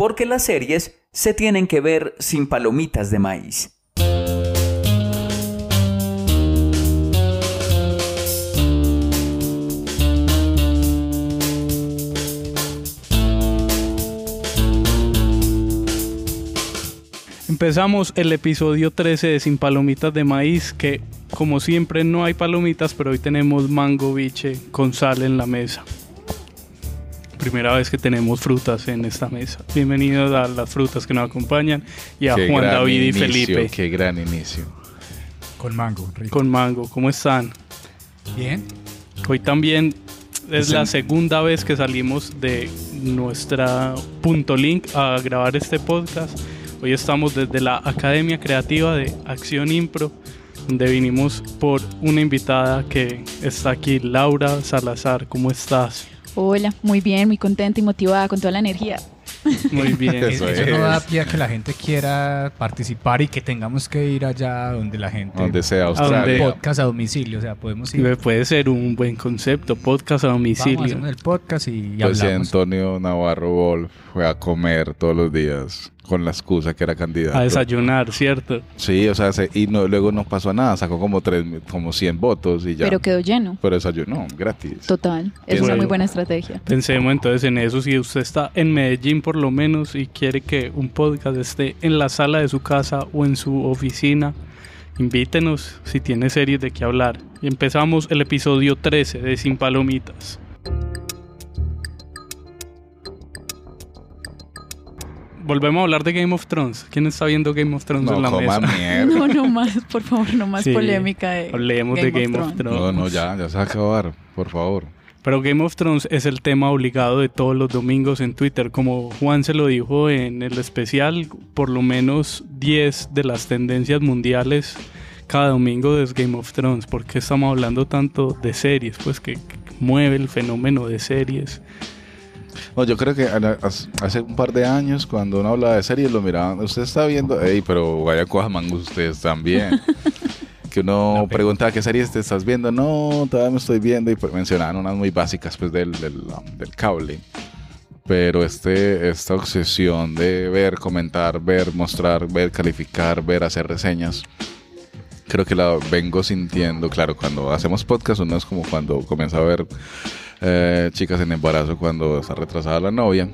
Porque las series se tienen que ver sin palomitas de maíz. Empezamos el episodio 13 de Sin Palomitas de Maíz, que como siempre no hay palomitas, pero hoy tenemos mango biche con sal en la mesa. Primera vez que tenemos frutas en esta mesa. Bienvenidos a las frutas que nos acompañan y a Qué Juan David y Felipe Qué gran inicio. Con mango, rico. con mango. ¿Cómo están? Bien. Hoy también es la segunda vez que salimos de nuestra punto link a grabar este podcast. Hoy estamos desde la Academia Creativa de Acción Impro, donde vinimos por una invitada que está aquí, Laura Salazar. ¿Cómo estás? Hola, muy bien, muy contenta y motivada con toda la energía. Muy bien. Eso Eso, es. no da pie a que la gente quiera participar y que tengamos que ir allá donde la gente... Donde sea Australia. Podcast a domicilio, o sea, podemos ir. Puede ser un buen concepto, podcast a Vamos, domicilio. hacemos el podcast y Pues sí, hablamos. Antonio Navarro Wolf fue a comer todos los días con la excusa que era candidato. A desayunar, ¿cierto? Sí, o sea, se- y no, luego no pasó nada, sacó como tres, como 100 votos y ya. Pero quedó lleno. Pero desayunó, gratis. Total. Es una muy buena estrategia. Pensemos entonces en eso. Si usted está en Medellín por lo menos y quiere que un podcast esté en la sala de su casa o en su oficina, invítenos si tiene series de qué hablar. Y empezamos el episodio 13 de Sin Palomitas. Volvemos a hablar de Game of Thrones. ¿Quién está viendo Game of Thrones No en la coma mesa? mierda. No, no más, por favor, no más Sí, polémica de Hablemos de Game of Thrones. No, no, ya, ya se va a acabar, por favor. Pero Game of Thrones es el tema obligado de todos los domingos en Twitter. Como Juan se lo dijo en el especial, por lo menos 10 de las tendencias mundiales cada domingo es Game of Thrones. ¿Por qué estamos hablando tanto de series? Pues que mueve el fenómeno de series. No, yo creo que hace un par de años, cuando uno hablaba de series, lo miraban. Usted está viendo, ey, pero vaya cojas mangos ustedes también. que uno preguntaba qué series te estás viendo. No, todavía me estoy viendo. Y pues mencionaban unas muy básicas pues del, del, um, del cable. Pero este, esta obsesión de ver, comentar, ver, mostrar, ver, calificar, ver, hacer reseñas. Creo que la vengo sintiendo, claro, cuando hacemos podcast, uno es como cuando comienza a ver eh, chicas en embarazo cuando está retrasada la novia.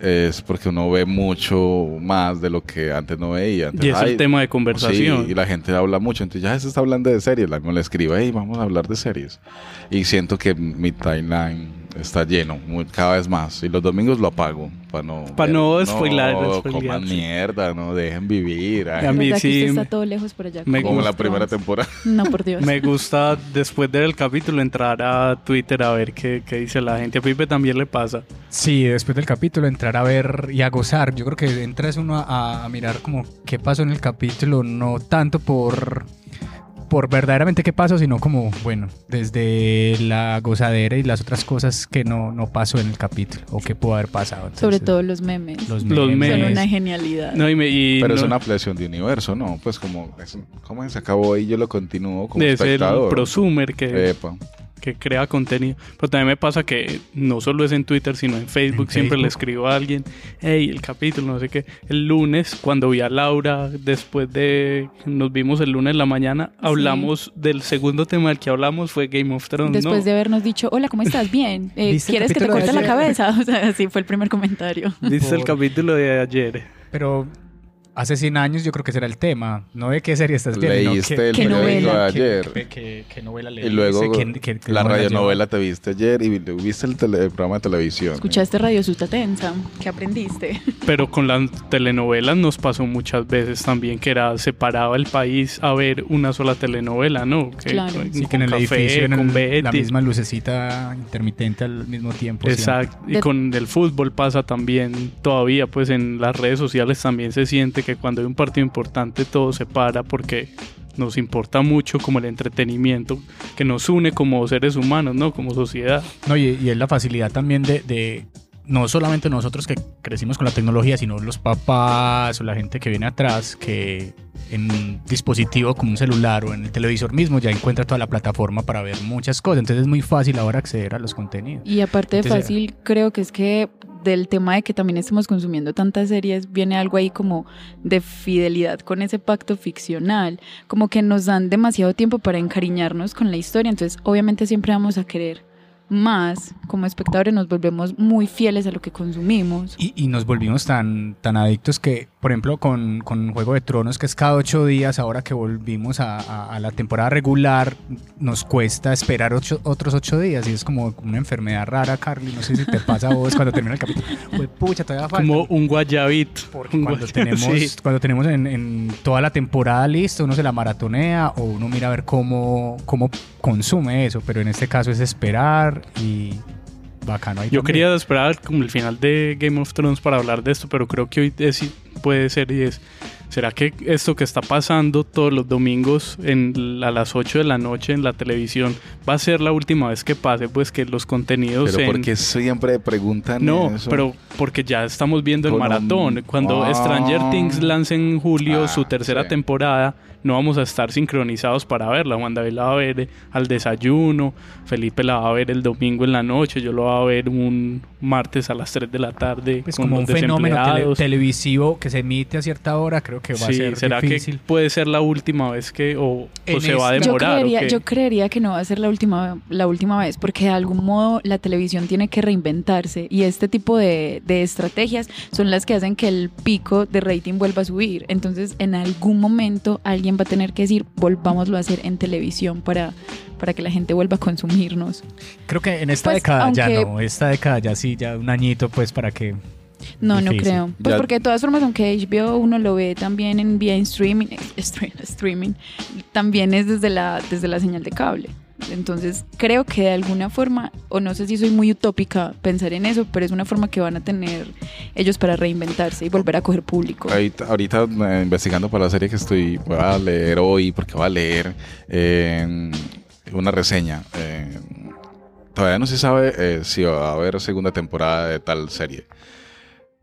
Es porque uno ve mucho más de lo que antes no veía. Antes, Y es el tema de conversación. Sí, y la gente habla mucho. Entonces ya se está hablando de series. La misma le escribo, hey, vamos a hablar de series. Y siento que mi timeline está lleno muy- cada vez más. Y los domingos lo apago para no... Pa' no spoilar, No, coman mierda, no dejen vivir. ay. A mí ¿Verdad que sí está todo lejos por allá? me como la primera temporada. No, por Dios. Me gusta después del capítulo entrar a Twitter a ver qué, qué dice la gente. A Pipe también le pasa. Sí, después del capítulo entrar a ver y a gozar. Yo creo que entras uno a, a mirar como qué pasó en el capítulo, no tanto por por verdaderamente qué pasó, sino como, bueno, desde la gozadera y las otras cosas que no, no pasó en el capítulo o que pudo haber pasado. Sobre todo los memes. los Los memes. Son una genialidad. No, y me- y Pero es una ampliación de universo, ¿no? Pues como, es, ¿cómo se acabó y yo lo continúo como de ser el espectador? prosumer que, Epa. Que crea contenido. Pero también me pasa que no solo es en Twitter, sino en Facebook. En Siempre le escribo a alguien, hey, el capítulo, no sé qué. El lunes, cuando vi a Laura, después de nos vimos el lunes en la mañana, hablamos del segundo tema del que hablamos, fue Game of Thrones. Después ¿no? de habernos dicho, hola, ¿cómo estás? Bien. Eh, ¿Viste el ¿Quieres que te corte la cabeza? O sea, así fue el primer comentario. ¿Viste el capítulo de ayer? Pero hace 100 años yo creo que ese era el tema. No de qué serie estás viendo. Leíste qué- el ¿Qué periódico novela? de ayer. qué- qué- qué novela Y leíste, luego qué- qué- qué la novela radionovela te viste ayer y vi- viste el, tele- el programa de televisión. ¿Escuchaste Radio Susta Tensa? ¿Qué aprendiste? Pero con las telenovelas nos pasó muchas veces también que era separaba el país a ver una sola telenovela, ¿no? Que, Claro. con- Sí, con que en el café, edificio, en con el- la Betty. misma lucecita intermitente al mismo tiempo. siempre. Exacto. Y De- con el fútbol pasa también todavía, pues en las redes sociales también se siente que cuando hay un partido importante todo se para porque nos importa mucho como el entretenimiento que nos une como seres humanos, ¿no? Como sociedad. No, y, y es la facilidad también de, de no solamente nosotros que crecimos con la tecnología, sino los papás o la gente que viene atrás, que en un dispositivo como un celular o en el televisor mismo ya encuentra toda la plataforma para ver muchas cosas. Entonces es muy fácil ahora acceder a los contenidos. Y aparte de Entonces, fácil, creo que es que del tema de que también estamos consumiendo tantas series, viene algo ahí como de fidelidad con ese pacto ficcional, como que nos dan demasiado tiempo para encariñarnos con la historia, entonces obviamente siempre vamos a querer más, como espectadores nos volvemos muy fieles a lo que consumimos. Y, y nos volvimos tan, tan adictos que, por ejemplo, con, con Juego de Tronos, que es cada ocho días, ahora que volvimos a, a- a la temporada regular, nos cuesta esperar ocho- otros ocho días. Y es como una enfermedad rara, Carly. No sé si te pasa a vos cuando termina el capítulo. Pues, pucha, todavía falta. Como un guayabit. Porque Un cuando guaya- tenemos, sí. cuando tenemos en, en toda la temporada listo, uno se la maratonea o uno mira a ver cómo, cómo consume eso. Pero en este caso es esperar y bacano. ahí Yo también. quería esperar como el final de Game of Thrones para hablar de esto, pero creo que hoy es- puede ser y es. ¿Será que esto que está pasando todos los domingos en, a las 8 de la noche en la televisión va a ser la última vez que pase? Pues que los contenidos Pero en- porque siempre preguntan No, eso? pero porque ya estamos viendo el maratón. Cuando Ah. Stranger Things lance en julio Ah, su tercera sí. temporada, no vamos a estar sincronizados para verla. Juan David la va a ver eh, al desayuno, Felipe la va a ver el domingo en la noche, yo lo voy a ver un martes a las 3 de la tarde. Es con como un fenómeno tele- televisivo que se emite a cierta hora, creo que va a Sí, ser ¿será difícil. que puede ser la última vez que o, se va a Yo demorar? o creería, yo creería que no va a ser la última, la última vez, porque de algún modo la televisión tiene que reinventarse y este tipo de, de estrategias son las que hacen que el pico de rating vuelva a subir. Entonces, en algún momento alguien va a tener que decir, volvámoslo a hacer en televisión para, para que la gente vuelva a consumirnos. Creo que en esta Pues, década ya no, esta década ya sí, ya un añito pues para que... No, no creo. Pues Ya- porque de todas formas, aunque HBO uno lo ve también en vía en streaming, stre- streaming, también es desde la, desde la señal de cable. Entonces, creo que de alguna forma, o no sé si soy muy utópica pensar en eso, pero es una forma que van a tener ellos para reinventarse y volver a coger público. Ahorita, eh, investigando para la serie que estoy, voy a leer hoy, porque voy a leer una reseña. eh, todavía no se sabe eh, si va a haber segunda temporada de tal serie.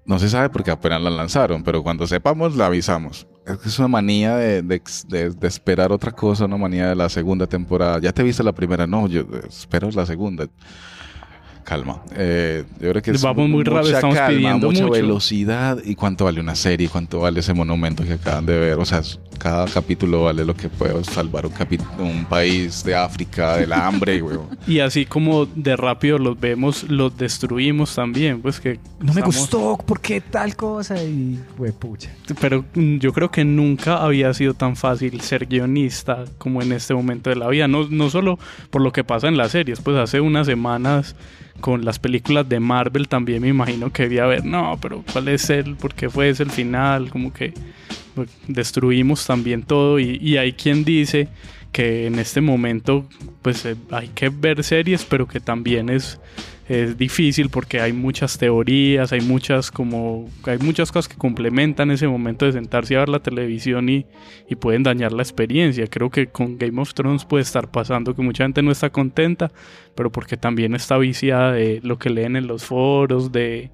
No se sabe porque apenas la lanzaron, pero cuando sepamos la avisamos. Es una manía de, de de- esperar otra cosa, una manía de la segunda temporada. Ya te viste la primera, no, yo espero la segunda. Calma. Eh, yo creo que es Vamos muy rápido, estamos calma, pidiendo mucha mucho. velocidad y cuánto vale una serie, cuánto vale ese monumento que acaban de ver. O sea, cada capítulo vale lo que puede salvar un, un país de África del hambre, güey. Y así como de rápido los vemos, los destruimos también. Pues que No me estamos- gustó, ¿por qué tal cosa? Y, güey, pucha. Pero mm, yo creo que nunca había sido tan fácil ser guionista como en este momento de la vida. No, no solo por lo que pasa en las series, pues hace unas semanas con las películas de Marvel también me imagino que debía haber, no, pero ¿cuál es el? ¿Por qué fue ese el final? Como que pues, destruimos también todo y, y hay quien dice que en este momento pues eh, hay que ver series, pero que también es es difícil porque hay muchas teorías, hay muchas como hay muchas cosas que complementan ese momento de sentarse a ver la televisión y, y pueden dañar la experiencia. Creo que con Game of Thrones puede estar pasando que mucha gente no está contenta, pero porque también está viciada de lo que leen en los foros, de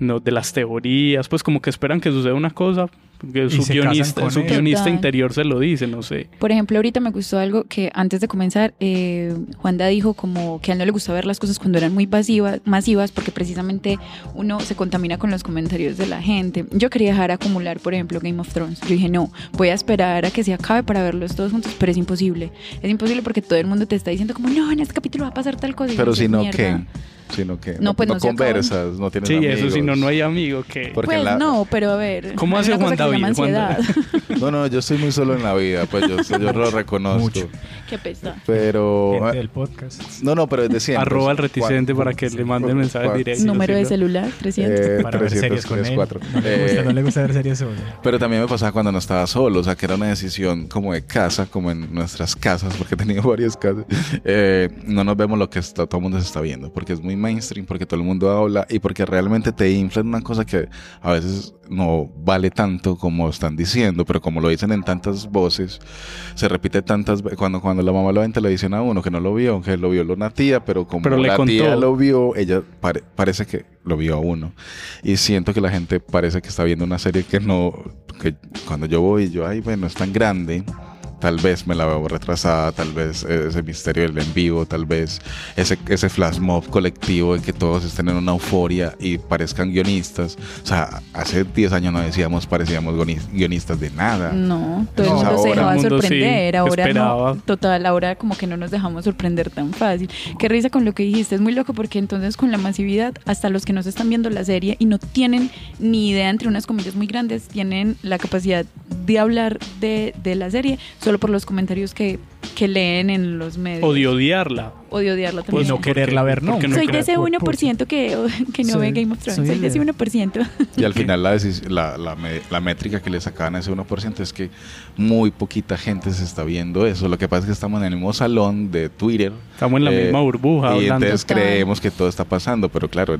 no, de las teorías, pues como que esperan que suceda una cosa, que su guionista, su guionista interior se lo dice, no sé. Por ejemplo, ahorita me gustó algo que antes de comenzar, eh, Juanda dijo como que a él no le gustaba ver las cosas cuando eran muy masivas, masivas porque precisamente uno se contamina con los comentarios de la gente. Yo quería dejar acumular, por ejemplo, Game of Thrones. Yo dije, no, voy a esperar a que se acabe para verlos todos juntos, pero es imposible. Es imposible porque todo el mundo te está diciendo como, no, en este capítulo va a pasar tal cosa. Pero si no. ¿qué? Sino que No, pues no se acaban. conversas, no tienes Sí, amigos. eso si no, no hay amigo que... Porque Pues la- no, pero a ver. ¿Cómo hace Juan ansiedad. No, no, yo estoy muy solo en la vida, pues yo, yo lo reconozco. Mucho. Qué pesa. Pero. Gente del podcast. No, no, pero es de siempre. Arroba al ¿Cuál- reticente para que le manden mensajes cuál- directos. Número de celular, 300. Eh, Para ver 300, series con él. 4. No le, gusta, no le gusta ver series solo. Pero también me pasaba cuando no estaba solo, o sea, que era una decisión como de casa, como en nuestras casas, porque he tenido varias casas. Eh, no nos vemos lo que está- todo el mundo se está viendo, porque es muy mainstream, porque todo el mundo habla y porque realmente te infla en una cosa que a veces no vale tanto como están diciendo, pero como lo dicen en tantas voces, se repite tantas veces. Cuando, cuando la mamá lo ve en televisión a uno, que no lo vio, que lo vio una tía, pero como Pero la tía lo vio, ella pare- parece que lo vio a uno. Y siento que la gente parece que está viendo una serie que no, que cuando yo voy, yo, ay, bueno, es tan grande. Tal vez me la veo retrasada, tal vez ese misterio del en vivo, tal vez ese, ese flash mob colectivo de que todos estén en una euforia y parezcan guionistas. O sea, hace 10 años no decíamos parecíamos guionistas de nada. No, todo el mundo se dejaba mundo sí sorprender, ahora esperaba. no, total, ahora como que no nos dejamos sorprender tan fácil. Qué risa con lo que dijiste, es muy loco porque entonces con la masividad, hasta los que nos están viendo la serie y no tienen ni idea, entre unas comillas muy grandes, tienen la capacidad de hablar de, de la serie solo por los comentarios que, que leen en los medios. O de odiarla. O de odiarla Pues también. no quererla ver, no. soy de ese por- 1% que, que no Soy- ve Game of Thrones, soy soy de ese de- 1%. Y al final la, la, la, métrica que le sacaban a ese 1% es que muy poquita gente se está viendo eso. Lo que pasa es que estamos en el mismo salón de Twitter. Estamos en la eh, misma burbuja Y hablando. entonces creemos que todo está pasando, pero claro,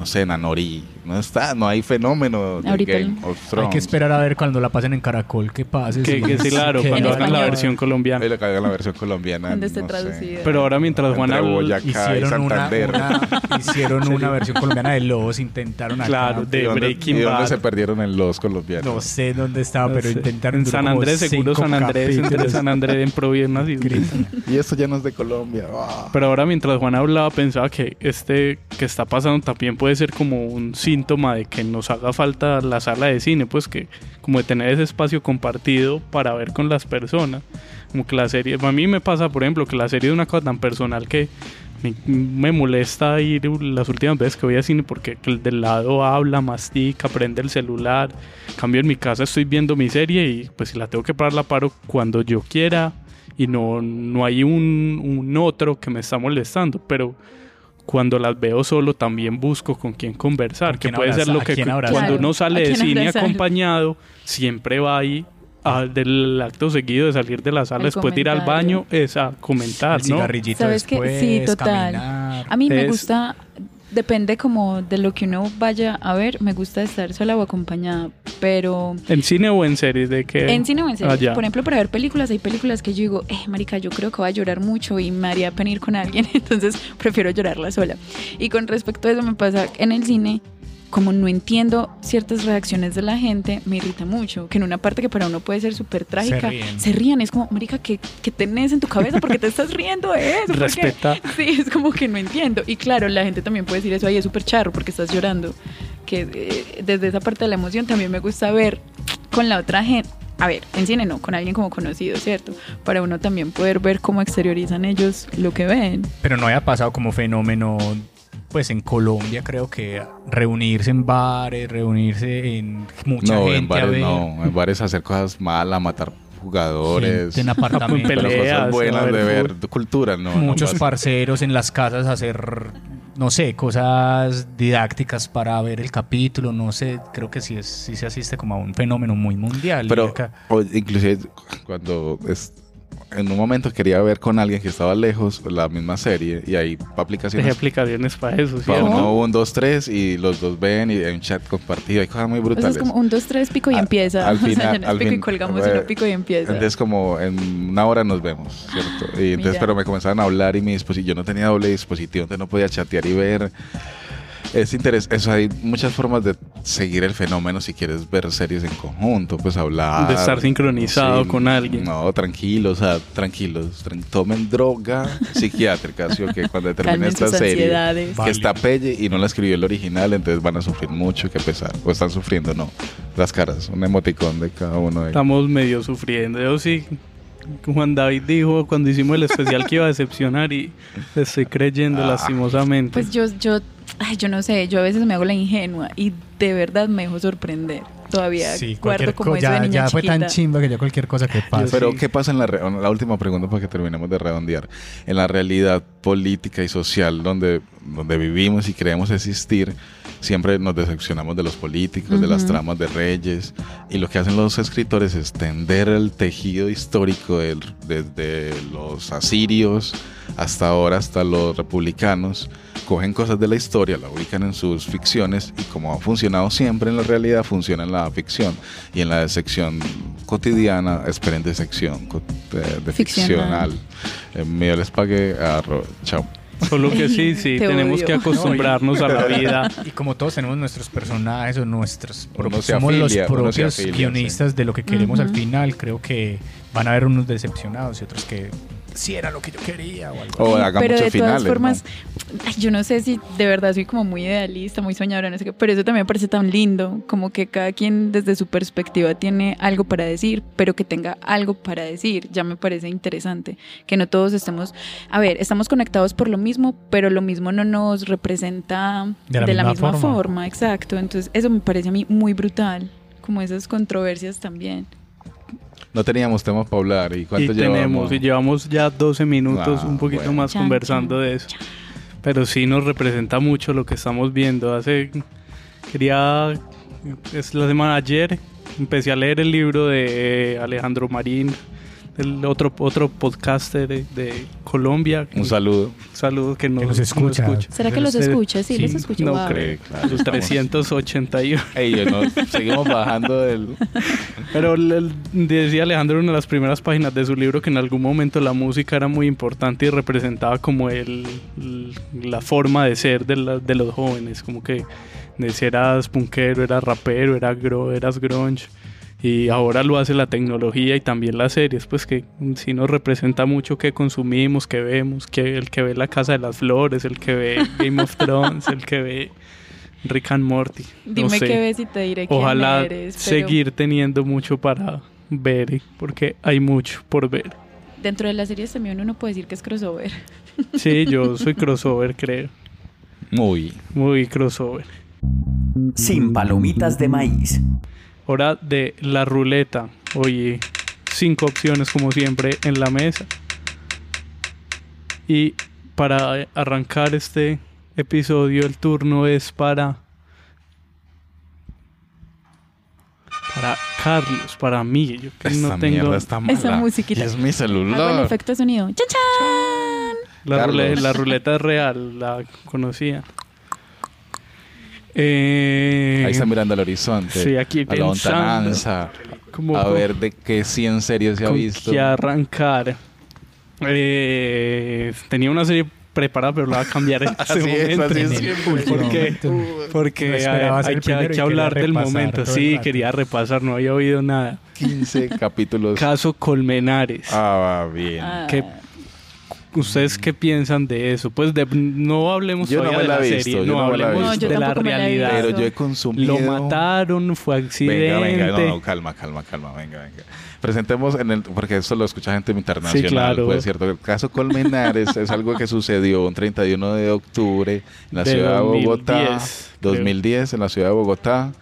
no sé, en Anori no está, no hay fenómeno de Ahorita Game el- of Hay Thrones. que esperar a ver cuando la pasen en Caracol qué pase. Que, sí, claro, que- cuando hagan la versión colombiana. Caiga la versión colombiana. Cuando esté no traducida. Pero ahora mientras Juana... Entre Boyacá y Hicieron una, Santander. una- hicieron una versión colombiana de Lobos, intentaron acá. Claro, ¿Y de dónde, Breaking y dónde Bad. se perdieron en los colombianos? No sé dónde estaba, No pero sé. intentaron. En San Andrés, seguro San Andrés, entre. San Andrés en Providencia. Y esto ya no es de Colombia. Ah. Pero ahora mientras Juan hablaba pensaba que este que está pasando también puede ser como un síntoma de que nos haga falta la sala de cine, pues que como de tener ese espacio compartido para ver con las personas. Como que la serie, a mí me pasa por ejemplo que la serie es una cosa tan personal que me, me molesta ir las últimas veces que voy al cine porque el del lado habla, mastica, prende el celular. Cambio en mi casa estoy viendo mi serie y pues si la tengo que parar la paro cuando yo quiera y no, no hay un, un otro que me está molestando, pero cuando las veo solo también busco con quién conversar, Con que quién puede ser abrazar, lo a que cuando uno a sale de cine abrazar. acompañado, siempre va ahí a- del acto seguido de salir de la sala Al después de ir al baño es a comentar, El ¿no? cigarrillito ¿Sabes qué? después, Sí, total. caminar. A mí me Es- gusta, depende como de lo que uno vaya a ver, me gusta estar sola o acompañada, pero ¿En cine o en series? ¿De que en cine o en series, Ah, por ejemplo, para ver películas, hay películas que yo digo, eh, marica, yo creo que voy a llorar mucho y me haría pena ir con alguien, entonces prefiero llorarla sola. Y con respecto a eso me pasa en el cine, como no entiendo ciertas reacciones de la gente, me irrita mucho, que en una parte que para uno puede ser súper trágica, ríen. se rían, es como, marica, ¿qué, qué tenés en tu cabeza? ¿Por qué te estás riendo de eso? ¿Por qué?" Respeta. Sí, es como que no entiendo. Y claro, la gente también puede decir eso, ahí es súper charro porque estás llorando. Que eh, desde esa parte de la emoción también me gusta ver con la otra gente. A ver, en cine no, con alguien como conocido, ¿cierto? Para uno también poder ver cómo exteriorizan ellos lo que ven. Pero no haya pasado como fenómeno, pues en Colombia creo que reunirse en bares, reunirse en mucha No, gente en a bares ver, no. En bares hacer cosas malas, matar jugadores. gente en apartamentos, pero Peleas, cosas buenas ver de ver cultura, no. muchos parceros en las casas hacer, no sé, cosas didácticas para ver el capítulo, no sé, creo que sí, es, sí se asiste como a un fenómeno muy mundial. Pero acá- o- inclusive cuando es- en un momento quería ver con alguien que estaba lejos la misma serie y hay Hay aplicaciones aplicaciones para eso, ¿sí? para uno, un, dos, tres y los dos ven y hay un chat compartido, hay cosas muy O sea, brutales. es como un, dos, tres, pico y Al- empieza. al o sea, final- no es al pico y fin- colgamos, bueno, sino pico y empieza. Entonces como en una hora nos vemos, ¿cierto? Y entonces Mira. pero me comenzaban a hablar y mi dispositivo, yo no tenía doble dispositivo, entonces no podía chatear y ver. Es interesante, eso hay muchas formas de seguir el fenómeno si quieres ver series en conjunto, pues hablar. De estar sincronizado con alguien. No, tranquilos, o sea, tranquilos, tran- tomen droga psiquiátrica, ¿sí o qué? Cuando termine esta serie. ansiedades. Que Vale. está pelle y no la escribió el original, entonces van a sufrir mucho, que pesar. O están sufriendo, no. Las caras, un emoticón de cada uno de ellos. Estamos medio sufriendo. Yo sí, Juan David dijo cuando hicimos el especial que iba a decepcionar y le estoy creyendo Ah. lastimosamente. Pues yo, yo, ay, yo no sé, yo a veces me hago la ingenua y de verdad me dejo sorprender. todavía Sí, guardo como co- eso de ya, niña ya fue tan chimba que ya cualquier cosa que pase. Pero sí. ¿qué pasa en la, re- la última pregunta para que terminemos de redondear? En la realidad política y social donde, donde vivimos y creemos existir, siempre nos decepcionamos de los políticos, de las tramas de reyes, y lo que hacen los escritores es tender el tejido histórico del- desde los asirios hasta ahora, hasta los republicanos, cogen cosas de la historia, la ubican en sus ficciones y como ha funcionado siempre en la realidad, funciona en la ficción y en la sección cotidiana, esperen de sección co- de, de Ficcional. ficcional. Eh, me les pagué a Ro- Chao. Solo que sí, sí, Te tenemos odio. que acostumbrarnos a la vida. Y como todos tenemos nuestros personajes o nuestros propios, somos afilia, los propios afilia, guionistas de lo que queremos al Ujú. final, creo que van a haber unos decepcionados y otros que sí era lo que yo quería o algo O así. pero de muchos todas finales. formas, ¿no? ay, yo no sé si de verdad soy como muy idealista, muy soñadora, no sé qué, pero eso también me parece tan lindo, como que cada quien desde su perspectiva tiene algo para decir, pero que tenga algo para decir, ya me parece interesante, que no todos estemos, a ver, estamos conectados por lo mismo, pero lo mismo no nos representa De de la la, misma misma, forma. forma. exacto, entonces eso me parece a mí muy brutal, como esas controversias también. No teníamos temas para hablar. ¿Y Y cuánto tenemos, llevamos? y llevamos ya 12 minutos, Ah, un poquito bueno. más Chan, conversando chan, de eso. Pero sí nos representa mucho lo que estamos viendo. Hace, quería, es la semana ayer, empecé a leer el libro de Alejandro Marín, el otro, otro podcaster de, de Colombia. Un saludo. saludo que, no, Que nos escucha. ¿Será que los escucha? Sí, los escucha. no wow. creo. Claro, Los estamos- 381. Ey, no, seguimos bajando del... Pero el- el- decía Alejandro en una de las primeras páginas de su libro que en algún momento la música era muy importante y representaba como el, el- la forma de ser de, la- de los jóvenes, como que de si eras punkero, eras rapero, eras, gro, eras grunge. Y ahora lo hace la tecnología y también las series, pues que sí nos representa mucho que consumimos, que vemos, que el que ve La Casa de las Flores, el que ve Game of Thrones, el que ve Rick and Morty. no Dime sé. qué ves y te diré quién Ojalá eres. pero seguir teniendo mucho para ver, eh, porque hay mucho por ver. Dentro de las series también uno puede decir que es crossover. Sí, yo soy crossover, creo. Muy. Muy crossover. Sin palomitas de maíz. Hora de la ruleta. Oye, cinco opciones como siempre en la mesa. Y para arrancar este episodio, el turno es para. Para Carlos, para mí. Yo que Esta no tengo. mierda está mala. Esa musiquita. Y es mi Hago el celular. efecto de sonido. ¡Chan, chan! La, rule- la ruleta es real, la conocía. Eh, Ahí está mirando al horizonte. Sí, aquí a la como A ver de qué 100 series se ha visto. qué arrancar. Eh, tenía una serie preparada, pero la voy a cambiar en este Así es, momento. así es En momento. Porque No hay, que, hay que hablar del momento. Sí, quería repasar, no había oído nada. 15 capítulos. Caso Colmenares. Ah, va bien. Ah, ¿Qué- ¿Ustedes qué piensan de eso? Pues de- no hablemos Yo no todavía me de la la, he visto, serie, no la hablemos visto. De la realidad. visto. Pero yo he consumido. Lo mataron, fue accidente. Venga, venga, no, no, calma, calma, calma, venga, venga. Presentemos en el, porque esto lo escucha gente internacional, claro. pues cierto. El caso Colmenares es algo que sucedió un 31 de octubre en la De ciudad de 2010, Bogotá, creo. 2010 en la ciudad de Bogotá,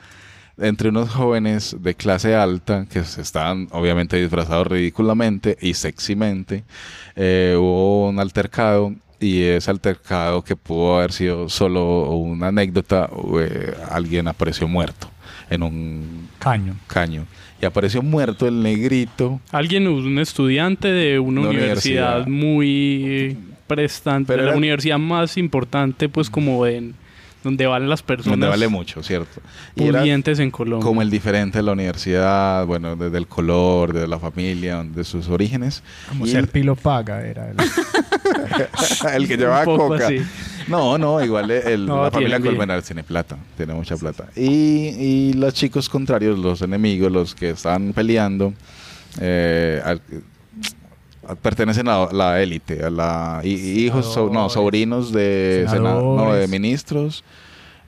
entre unos jóvenes de clase alta que se estaban obviamente disfrazados ridículamente y sexymente. Eh, hubo un altercado y ese altercado que pudo haber sido solo una anécdota, eh, alguien apareció muerto en un Caño. caño. Y apareció muerto el negrito. Alguien, un estudiante de una Una universidad, universidad. muy prestante, Pero de la era- universidad más importante, pues como en donde van las personas Donde vale mucho, ¿cierto? Pudientes en Colombia. como el diferente de la universidad, bueno, desde el color, de la familia, de sus orígenes. Como Y ser pilo paga era. el- el que llevaba coca. así. No, no, igual el- No, la familia. Colmenares tiene plata, tiene mucha plata. Y, y los chicos contrarios, los enemigos, los que están peleando, eh, pertenecen a la élite, a la hi- hijos, so- no, sobrinos de sena- no, de ministros,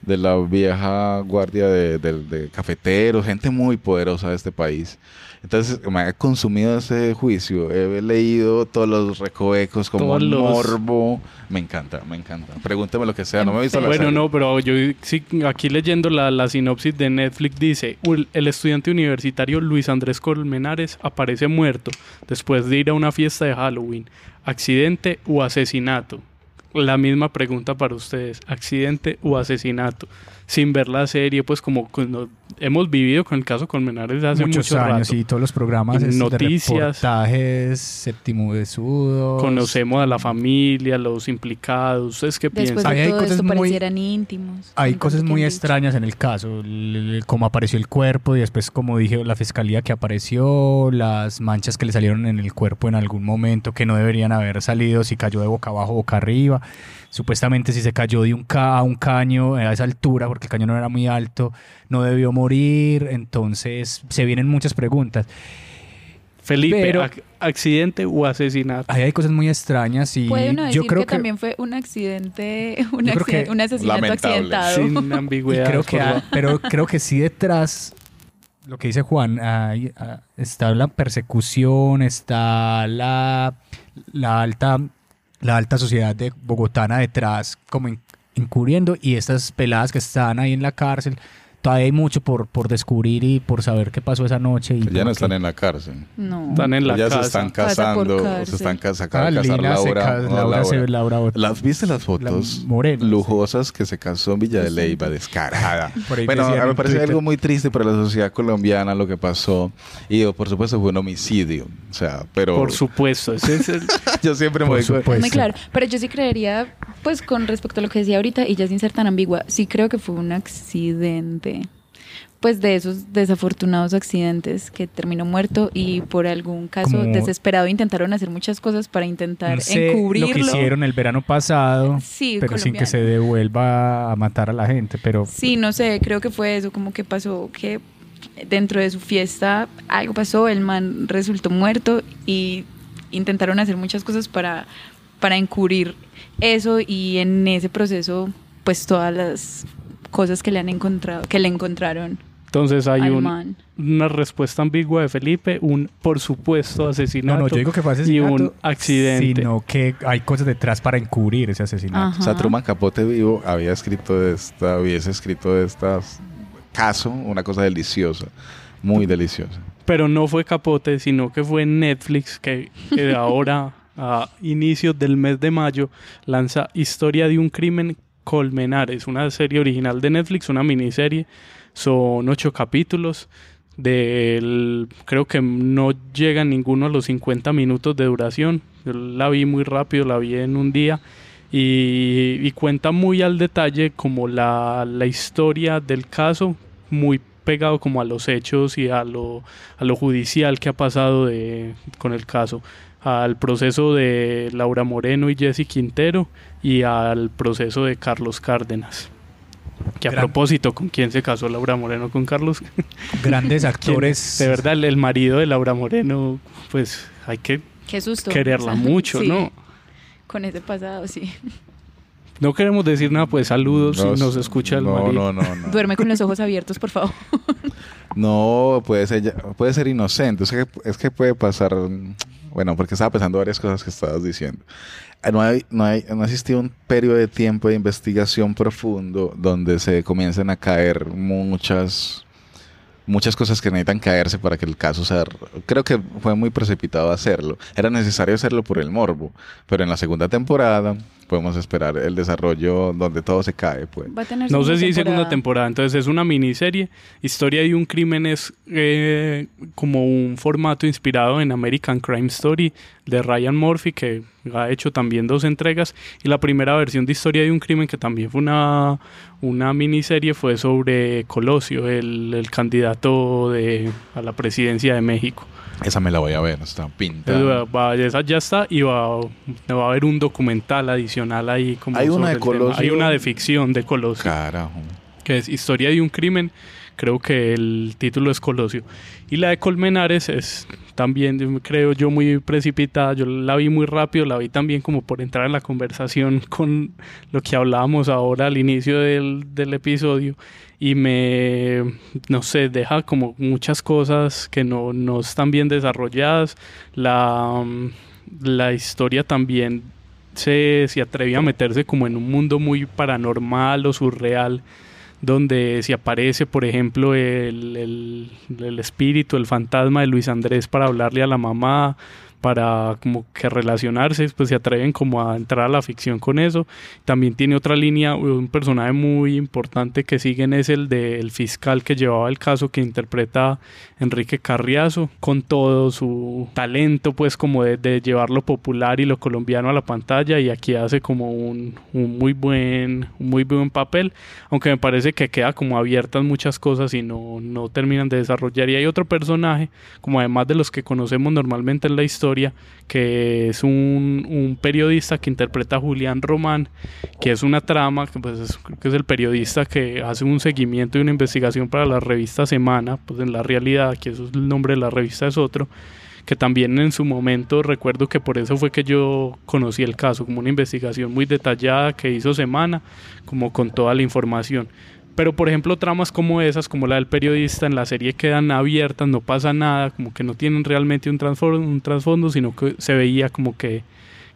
de la vieja guardia de, de- de cafeteros, gente muy poderosa de este país. Entonces me he consumido ese juicio, he leído todos los recovecos como los- morbo. Me encanta, me encanta. Pregúnteme lo que sea, no me he visto la Bueno, serie. no, pero yo sí, aquí leyendo la, la sinopsis de Netflix dice, "Ul- el estudiante universitario Luis Andrés Colmenares aparece muerto después de ir a una fiesta de Halloween. ¿Accidente o asesinato? La misma pregunta para ustedes, ¿accidente o asesinato? Sin ver la serie, pues como cuando hemos vivido con el caso Colmenares hace Muchos mucho años rato. y todos los programas noticias. de reportajes, séptimo de sudos. Conocemos a la familia, los implicados. ¿Ustedes qué Después piensan? De hay todo cosas esto muy- parecieran íntimos. Hay cosas muy extrañas en el caso, cómo apareció el cuerpo y después, como dije, la fiscalía que apareció, las manchas que le salieron en el cuerpo en algún momento que no deberían haber salido, si cayó de boca abajo o boca arriba. Supuestamente si se cayó de un, ca a un caño a esa altura, porque el caño no era muy alto, no debió morir. Entonces se vienen muchas preguntas. Felipe, Pero- ac- ¿accidente o asesinato? Ahí hay cosas muy extrañas y Puede uno decir yo creo que, que, también fue un accidente, un, accidente- asesinato Lamentable. accidentado. Sin ambigüedad. creo que hay- pero creo que sí detrás lo que dice Juan hay, ah, está la persecución está la, la alta la alta sociedad de bogotana detrás como in- incurriendo y estas peladas que están ahí en la cárcel todavía hay mucho por, por descubrir y por saber qué pasó esa noche y Ya no están qué. en la cárcel. No. Están en la ya casa. se están casando, se están cas- Ah, acaba de casar se Laura. no, Laura se- Laura. Laura- ¿Las viste las fotos La morena, lujosas que se casó en Villa de Leyva, descarada? Bueno, decían a mí me en parece algo muy triste para la sociedad colombiana lo que pasó. Y por supuesto fue un homicidio. O sea, pero Por supuesto, ese es el- yo siempre me Por voy con- supuesto. Muy claro, pero yo sí creería, pues con respecto a lo que decía ahorita, y ya sin ser tan ambigua, sí creo que fue un accidente, pues de esos desafortunados accidentes que terminó muerto y por algún caso Como- desesperado intentaron hacer muchas cosas para intentar No sé encubrirlo. lo que hicieron el verano pasado Sí, pero sin que se devuelva a matar a la gente pero Sí, no sé, creo que fue eso, como que pasó que dentro de su fiesta algo pasó, el man resultó muerto y intentaron hacer muchas cosas para, para encubrir eso y en ese proceso pues todas las cosas que le han encontrado, que le encontraron Entonces hay un- una respuesta ambigua de Felipe, un por supuesto asesinato no yo digo que fue y un accidente. sino que hay cosas detrás para encubrir ese asesinato Ajá. O sea, Truman Capote vivo había escrito de esta, hubiese escrito de estas caso una cosa deliciosa, muy deliciosa. Pero no fue Capote, sino que fue Netflix que eh, ahora, a inicios del mes de mayo, lanza Historia de un crimen Colmenares, una serie original de Netflix, una miniserie. Son ocho capítulos. Del, creo que no llega ninguno a los 50 minutos de duración. Yo la vi muy rápido, la vi en un día. Y, y cuenta muy al detalle como la, la historia del caso, muy pegado como a los hechos y a lo, a lo judicial que ha pasado de, con el caso, al proceso de Laura Moreno y Jesse Quintero y al proceso de Carlos Cárdenas. Que a Gran- propósito, ¿con quién se casó Laura Moreno? ¿Con Carlos? grandes ¿Quién? actores De verdad, el, el marido de Laura Moreno, pues hay que Qué susto. quererla O sea, mucho, sí, ¿no? Con ese pasado, sí. No queremos decir nada, pues saludos si nos escucha el no, marido. no, no, no. Duerme con los ojos abiertos, por favor. No, puede ser, puede ser inocente. Es que, es que puede pasar. Bueno, porque estaba pensando varias cosas que estabas diciendo. Ah, No, hay, no, hay, no ha existido un periodo de tiempo de investigación profundo donde se comiencen a caer muchas muchas cosas que necesitan caerse para que el caso sea... Creo que fue muy precipitado hacerlo. Era necesario hacerlo por el morbo. Pero en la segunda temporada podemos esperar el desarrollo donde todo se cae. Pues. Va a tener No sé segunda si segunda temporada. temporada. Entonces es una miniserie. Historia de un crimen es eh, como un formato inspirado en American Crime Story de Ryan Murphy, que ha hecho también dos entregas. Y la primera versión de Historia de un crimen, que también fue una, una miniserie, fue sobre Colosio, el, el candidato de, a la presidencia de México. Esa me la voy a ver. Está pintada. Esa ya está y va, va a haber un documental adicional ahí. Como Hay una de. Colosio. Hay una de ficción de Colosio Carajo. que es Historia de un crimen creo que el título es Colosio. Y la de Colmenares es también, creo yo, muy precipitada. Yo la vi muy rápido, la vi también como por entrar en la conversación con lo que hablábamos ahora al inicio del, del episodio. Y me, no sé, deja como muchas cosas que no, no están bien desarrolladas. La, la historia también se, se atreve a meterse como en un mundo muy paranormal o surreal donde si aparece, por ejemplo, el, el, el, espíritu, el fantasma de Luis Andrés para hablarle a la mamá, para como que relacionarse, pues se atreven como a entrar a la ficción con eso. También tiene otra línea, un personaje muy importante que siguen es el del fiscal que llevaba el caso que interpreta Enrique Carriazo, con todo su talento pues como de, de llevar lo popular y lo colombiano a la pantalla y aquí hace como un, un muy buen un muy buen papel, aunque me parece que queda como abiertas muchas cosas y no, no terminan de desarrollar. Y hay otro personaje, como además de los que conocemos normalmente en la historia, que es un, un, periodista que interpreta a Julián Román, que es una trama, que, pues es, que es el periodista que hace un seguimiento y una investigación para la revista Semana, pues en la realidad, que eso es el nombre de la revista es otro, que también en su momento recuerdo que por eso fue que yo conocí el caso, como una investigación muy detallada que hizo Semana, como con toda la información. Pero por ejemplo tramas como esas, como la del periodista, en la serie quedan abiertas, no pasa nada, como que no tienen realmente un trasfondo, un trasfondo sino que se veía como que,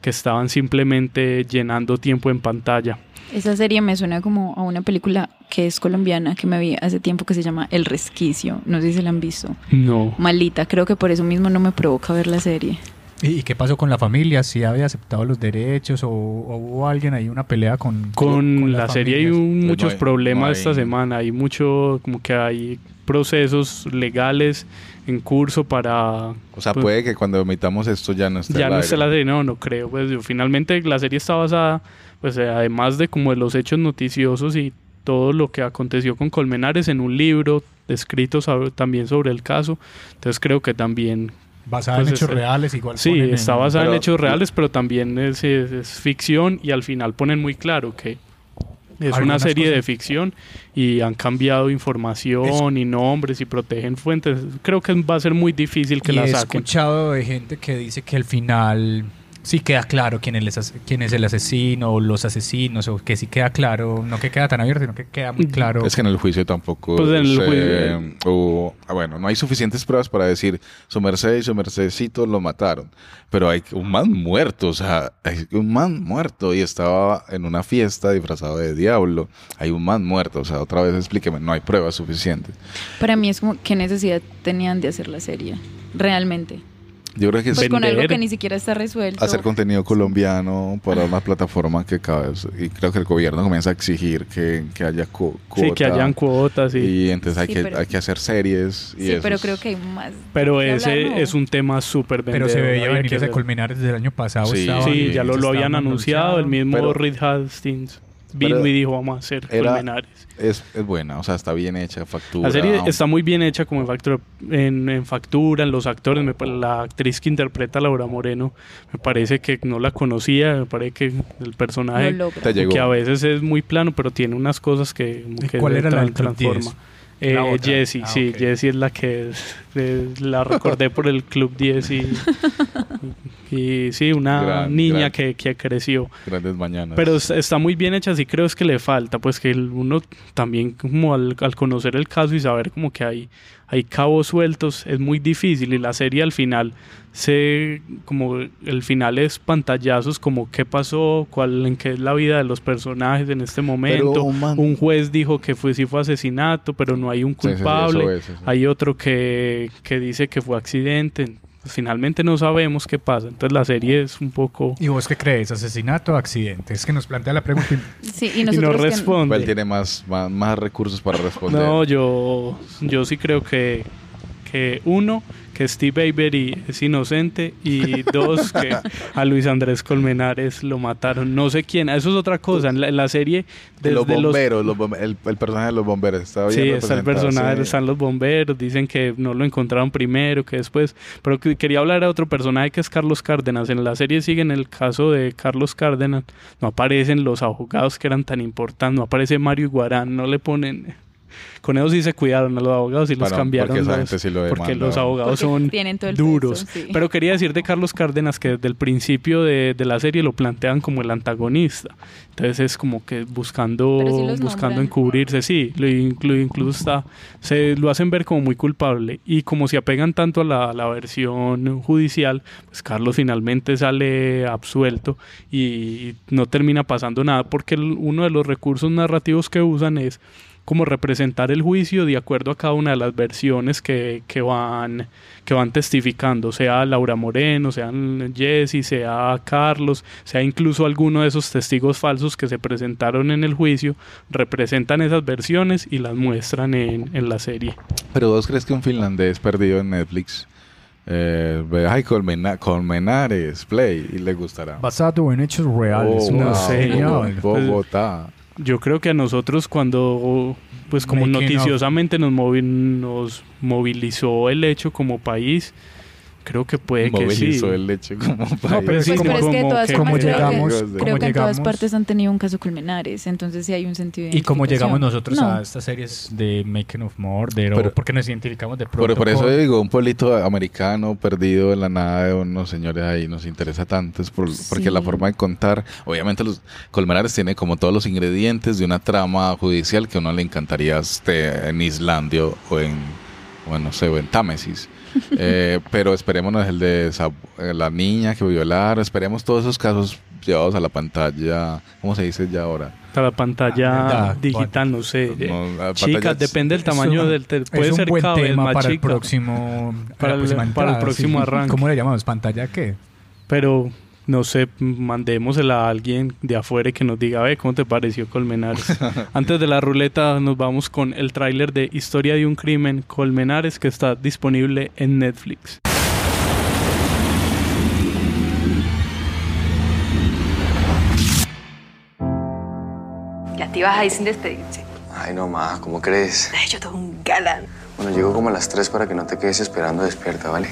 que estaban simplemente llenando tiempo en pantalla. Esa serie me suena como a una película que es colombiana que me vi hace tiempo que se llama El Resquicio. No sé si la han visto. No. Malita, creo que por eso mismo no me provoca ver la serie. ¿Y qué pasó con la familia? ¿Si había aceptado los derechos o, o hubo alguien ahí, una pelea con... Con, con la serie hay un, muchos no hay, problemas no hay... esta semana, hay mucho, como que hay procesos legales en curso para... O sea, pues, puede que cuando emitamos esto ya no esté Ya no esté la serie, no, no creo. Pues finalmente la serie está basada, pues además de como de los hechos noticiosos y todo lo que aconteció con Colmenares en un libro escrito sobre, también sobre el caso. Entonces creo que también Basada pues en hechos es, reales, igual. Sí, está basada en, en hechos reales, pero también es, es, es, ficción y al final ponen muy claro que es una serie cosas. de ficción y han cambiado información y nombres y protegen fuentes. Creo que va a ser muy difícil que y la saquen. He escuchado de gente que dice que al final sí queda claro quién es, quién es el asesino o los asesinos, o que sí queda claro, no que queda tan abierto, sino que queda muy claro. Es que en el juicio tampoco. Pues en el se, juicio. o, bueno, no hay suficientes pruebas para decir su merced y su mercedcito lo mataron. Pero hay un man muerto, o sea, hay un man muerto y estaba en una fiesta disfrazado de diablo. Hay un man muerto, o sea, otra vez explíqueme, no hay pruebas suficientes. Para mí es como, ¿qué necesidad tenían de hacer la serie? Realmente. Yo creo que pues es con algo que ni siquiera está resuelto. hacer contenido colombiano para una plataforma que cada vez, y creo que el gobierno comienza a exigir que, que haya cu cuota, sí, que hayan cuotas y, y entonces hay, Sí, que, pero- hay que hacer series y Sí, eso pero creo que hay más. pero ese hablar, ¿no? es un tema súper Pero se veía venir que ese ver. Colmenares desde el año pasado. Sí, Sí, ya lo, lo habían anunciado, el mismo Pero- Reed Hastings vino y dijo vamos a hacer era- Colmenares. es, es buena, o sea, está bien hecha, factura. La serie está muy bien hecha como en, factura, en, en factura, en los actores. Me la actriz que interpreta a Laura Moreno, me parece que no la conocía, me parece que el personaje, que a veces es muy plano, pero tiene unas cosas que, ¿Y que cuál era la transforma. 10? Eh. Jessie, Ah, sí, ok. Jessie es la que es- es- la recordé por el Club 10 y, y, sí, una Gran, niña gran. Que, que creció. Grandes mañanas. Pero es- está muy bien hecha, sí creo es que le falta, pues que uno también como al, al conocer el caso y saber como que hay, hay cabos sueltos es muy difícil y la serie al final se como el final es pantallazos como qué pasó, cuál en qué es la vida de los personajes en este momento. un man- un juez dijo que fue sí fue asesinato, pero no hay un Sí, sí, sí, culpable. eso es, eso es. Hay otro que, que dice que fue accidente. Pues finalmente no sabemos qué pasa. Entonces la serie es un poco ¿Y vos qué crees? ¿Asesinato o accidente? Es que nos plantea la pregunta. y- Sí, y y no responde. Él tiene más, más, más recursos para responder. No, yo, yo sí creo que, que uno, que Steve Avery es inocente y dos, que a Luis Andrés Colmenares lo mataron. No sé quién, eso es otra cosa. En la, en la serie, desde los bomberos, los el, el personaje de los bomberos está bien Sí, está el personaje, sí. están los bomberos, dicen que no lo encontraron primero, que después, pero que- quería hablar a otro personaje que es Carlos Cárdenas. En la serie siguen el caso de Carlos Cárdenas, no aparecen los abogados que eran tan importantes, no aparece Mario Iguarán, no le ponen Con eso sí se cuidaron a los abogados y los Bueno, cambiaron. porque esa los- gente sí lo porque demanda. los abogados Porque son tienen todo el duros. peso, sí. Pero quería decir de Carlos Cárdenas que desde el principio de, de la serie lo plantean como el antagonista. Entonces es como que buscando, sí buscando encubrirse, sí, lo inclu- incluso está, se lo hacen ver como muy culpable. Y como se apegan tanto a la, versión judicial, pues Carlos finalmente sale absuelto y no termina pasando nada porque el- uno de los recursos narrativos que usan es como representar el juicio de acuerdo a cada una de las versiones que, que van que van testificando, sea Laura Moreno, sean Jesse, sea Carlos, sea incluso alguno de esos testigos falsos que se presentaron en el juicio, representan esas versiones y las muestran en, en la serie. Pero vos crees que un finlandés perdido en Netflix eh, ve ay Colmena- Colmenares Play y le gustará. Basado en hechos reales. Oh, no wow. Bogotá. Yo creo que a nosotros cuando, pues como Making noticiosamente nos, movi- nos movilizó el hecho como país, creo que puede que sí. Movilizó el leche como país. pero Pues, sí, pero es que de como todas como creo que- llegamos- creo como que en todas partes han tenido un caso culminares, entonces sí hay un sentido de Y como llegamos nosotros No. a estas series de Making of Murder, Pero- o porque nos identificamos de Por, pronto. por eso digo, un pueblito americano perdido en la nada de unos señores ahí nos interesa tanto, es por- porque la forma de contar, obviamente los Colmenares tiene como todos los ingredientes de una trama judicial que a uno le encantaría este, en Islandia o en, bueno, no sé, o en Támesis. Eh, pero esperémonos el de esa- eh, la niña que violaron, esperemos todos esos casos llevados a la pantalla, ¿cómo se dice ya ahora? Para la pantalla Ah, digital, no sé. No, la Chicas, depende del tamaño un- del... te- es puede un ser buen cada vez tema más para el próximo Para la el- para próximo arranque. ¿Cómo le llamamos? ¿Pantalla qué? Pero, no sé, mandémosela a alguien de afuera y que nos diga, ve, ¿cómo te pareció Colmenares? Antes de la ruleta nos vamos con el tráiler de Historia de un crimen, Colmenares, que está disponible en Netflix. Ya te ibas a ir sin despedirse. Ay, no, ma, ¿cómo crees? Ay, yo todo un galán. Bueno, llego como a las 3 para que no te quedes esperando despierta, ¿vale?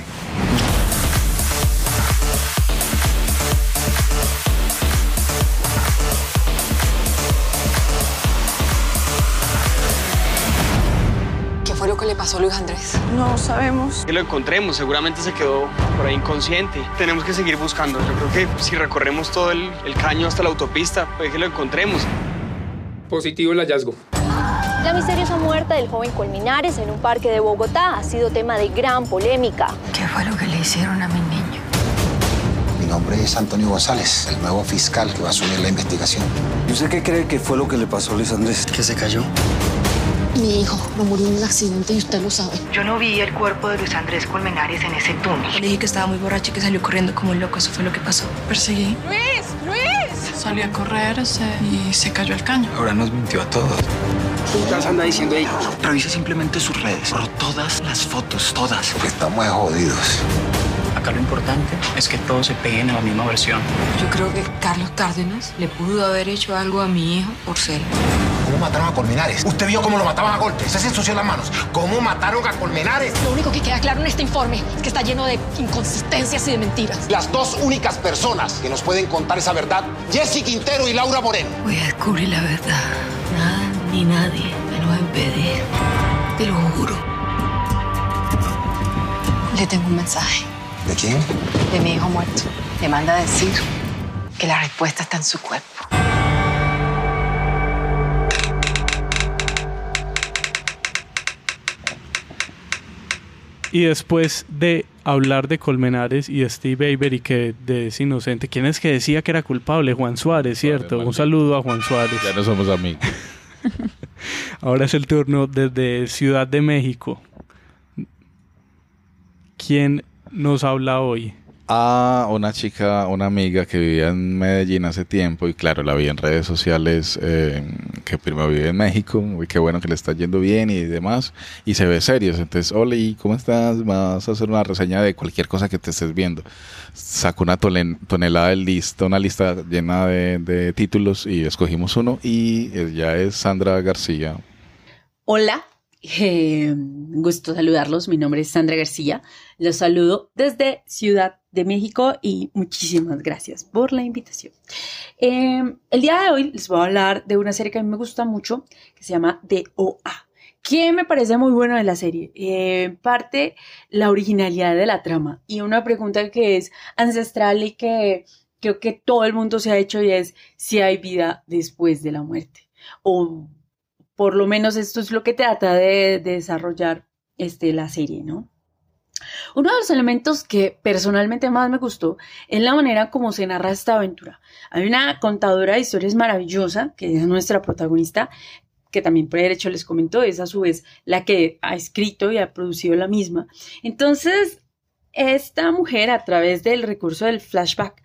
Le pasó a Luis Andrés? No sabemos. Que lo encontremos, seguramente se quedó por ahí inconsciente. Tenemos que seguir buscando. Yo creo que si recorremos todo el, el caño hasta la autopista, puede que lo encontremos. Positivo el hallazgo. La misteriosa muerte del joven Colmenares en un parque de Bogotá ha sido tema de gran polémica. ¿Qué fue lo que le hicieron a mi niño? Mi nombre es Antonio González, el nuevo fiscal que va a asumir la investigación. ¿Y usted qué cree que fue lo que le pasó a Luis Andrés? ¿Que se cayó? Mi hijo no murió en un accidente y usted lo sabe. Yo no vi el cuerpo de Luis Andrés Colmenares en ese túnel. Le dije que estaba muy borracho y que salió corriendo como un loco. Eso fue lo que pasó. Perseguí. ¡Luis! ¡Luis! Salió a correr y se cayó al caño. Ahora nos mintió a todos. Putas anda diciendo ahí. Revise simplemente sus redes. Por todas las fotos, todas. Porque estamos jodidos. Acá lo importante es que todos se peguen en la misma versión. Yo creo que Carlos Cárdenas le pudo haber hecho algo a mi hijo por ser. ¿Cómo mataron a Colmenares? ¿Usted vio cómo lo mataban a golpes? ¿Se ensució las manos? ¿Cómo mataron a Colmenares? Lo único que queda claro en este informe es que está lleno de inconsistencias y de mentiras. Las dos únicas personas que nos pueden contar esa verdad, Jesse Quintero y Laura Moreno. Voy a descubrir la verdad. Nada ni nadie me lo va a impedir. Te lo juro. Le tengo un mensaje ¿De quién? de mi hijo muerto. Le manda a decir que la respuesta está en su cuerpo. Y después de hablar de Colmenares y de Steve Avery, que de es inocente, ¿quién es que decía que era culpable? Juan Suárez, ¿cierto? Un saludo a Juan Suárez. Ya no somos amigos. Ahora es el turno desde Ciudad de México. ¿Quién nos habla hoy? A una chica, una amiga que vivía en Medellín hace tiempo y claro, la vi en redes sociales eh, que primero vive en México y qué bueno que le está yendo bien y demás y se ve serios. Entonces, Oli, ¿cómo estás? Vas a hacer una reseña de cualquier cosa que te estés viendo. Sacó una tonelada de lista, una lista llena de, de títulos y escogimos uno y ella es Sandra García. Hola, eh, gusto saludarlos. Mi nombre es Sandra García. Los saludo desde Ciudad de México y muchísimas gracias por la invitación. Eh, el día de hoy les voy a hablar de una serie que a mí me gusta mucho que se llama DOA, ¿Qué me parece muy bueno de la serie? Eh, en parte, la originalidad de la trama. Y una pregunta que es ancestral y que creo que todo el mundo se ha hecho y es si hay vida después de la muerte. O por lo menos esto es lo que trata de, desarrollar este, la serie, ¿no? Uno de los elementos que personalmente más me gustó es la manera como se narra esta aventura. Hay una contadora de historias maravillosa, que es nuestra protagonista, que también por derecho les comentó, es a su vez la que ha escrito y ha producido la misma. Entonces, esta mujer, a través del recurso del flashback,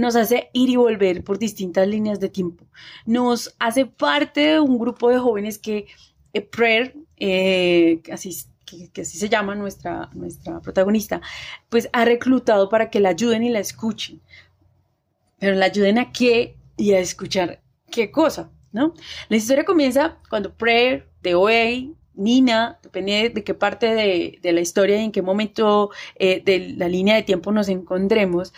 nos hace ir y volver por distintas líneas de tiempo. Nos hace parte de un grupo de jóvenes que eh, Prayer, eh, así, que, así se llama nuestra, nuestra protagonista, pues ha reclutado para que la ayuden y la escuchen. Pero la ayuden a qué y a escuchar qué cosa, ¿no? La historia comienza cuando Prayer, de OA, Nina, depende de qué parte de, la historia y en qué momento eh, de la línea de tiempo nos encontremos,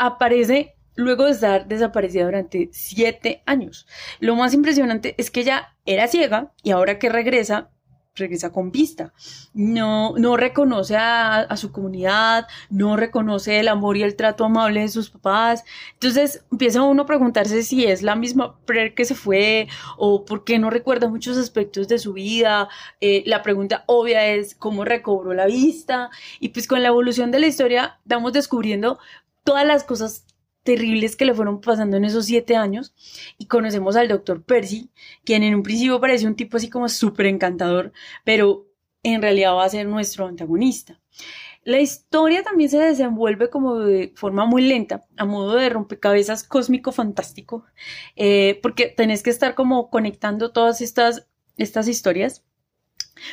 aparece luego de estar desaparecida durante siete años. Lo más impresionante es que ella era ciega y ahora que regresa, regresa con vista. No, no reconoce a, su comunidad, no reconoce el amor y el trato amable de sus papás. Entonces empieza uno a preguntarse si es la misma que se fue o por qué no recuerda muchos aspectos de su vida. Eh, la pregunta obvia es cómo recobró la vista. Y pues con la evolución de la historia vamos descubriendo todas las cosas terribles que le fueron pasando en esos siete años y conocemos al doctor Percy, quien en un principio parece un tipo así como súper encantador, pero en realidad va a ser nuestro antagonista. La historia también se desenvuelve como de forma muy lenta, a modo de rompecabezas cósmico fantástico, eh, porque tenés que estar como conectando todas estas, estas historias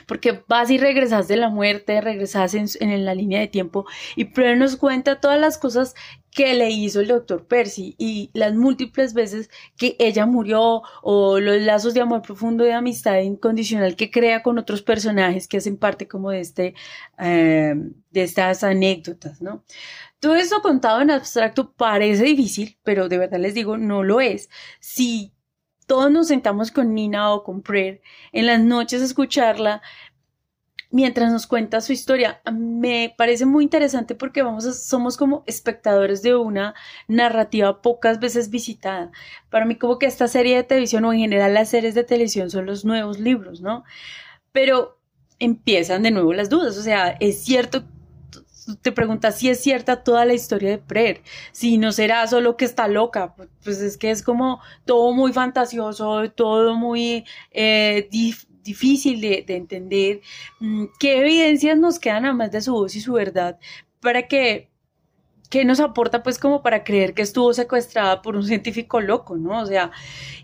porque vas y regresas de la muerte, regresas en, la línea de tiempo y pero nos cuenta todas las cosas que le hizo el doctor Percy y las múltiples veces que ella murió o los lazos de amor profundo de amistad incondicional que crea con otros personajes que hacen parte como de este eh, de estas anécdotas, ¿no? Todo eso contado en abstracto parece difícil, pero de verdad les digo, no lo es. Si todos nos sentamos con Nina o con Prayer en las noches a escucharla mientras nos cuenta su historia. Me parece muy interesante porque vamos somos como espectadores de una narrativa pocas veces visitada. Para mí como que esta serie de televisión o en general las series de televisión son los nuevos libros, ¿no? Pero empiezan de nuevo las dudas, o sea, es cierto te preguntas si es cierta toda la historia de Prayer, si no será solo que está loca, pues es que es como todo muy fantasioso, todo muy eh, difícil de, entender. Mm, ¿Qué evidencias nos quedan además de su voz y su verdad para que ¿qué nos aporta pues como para creer que estuvo secuestrada por un científico loco, ¿no? O sea,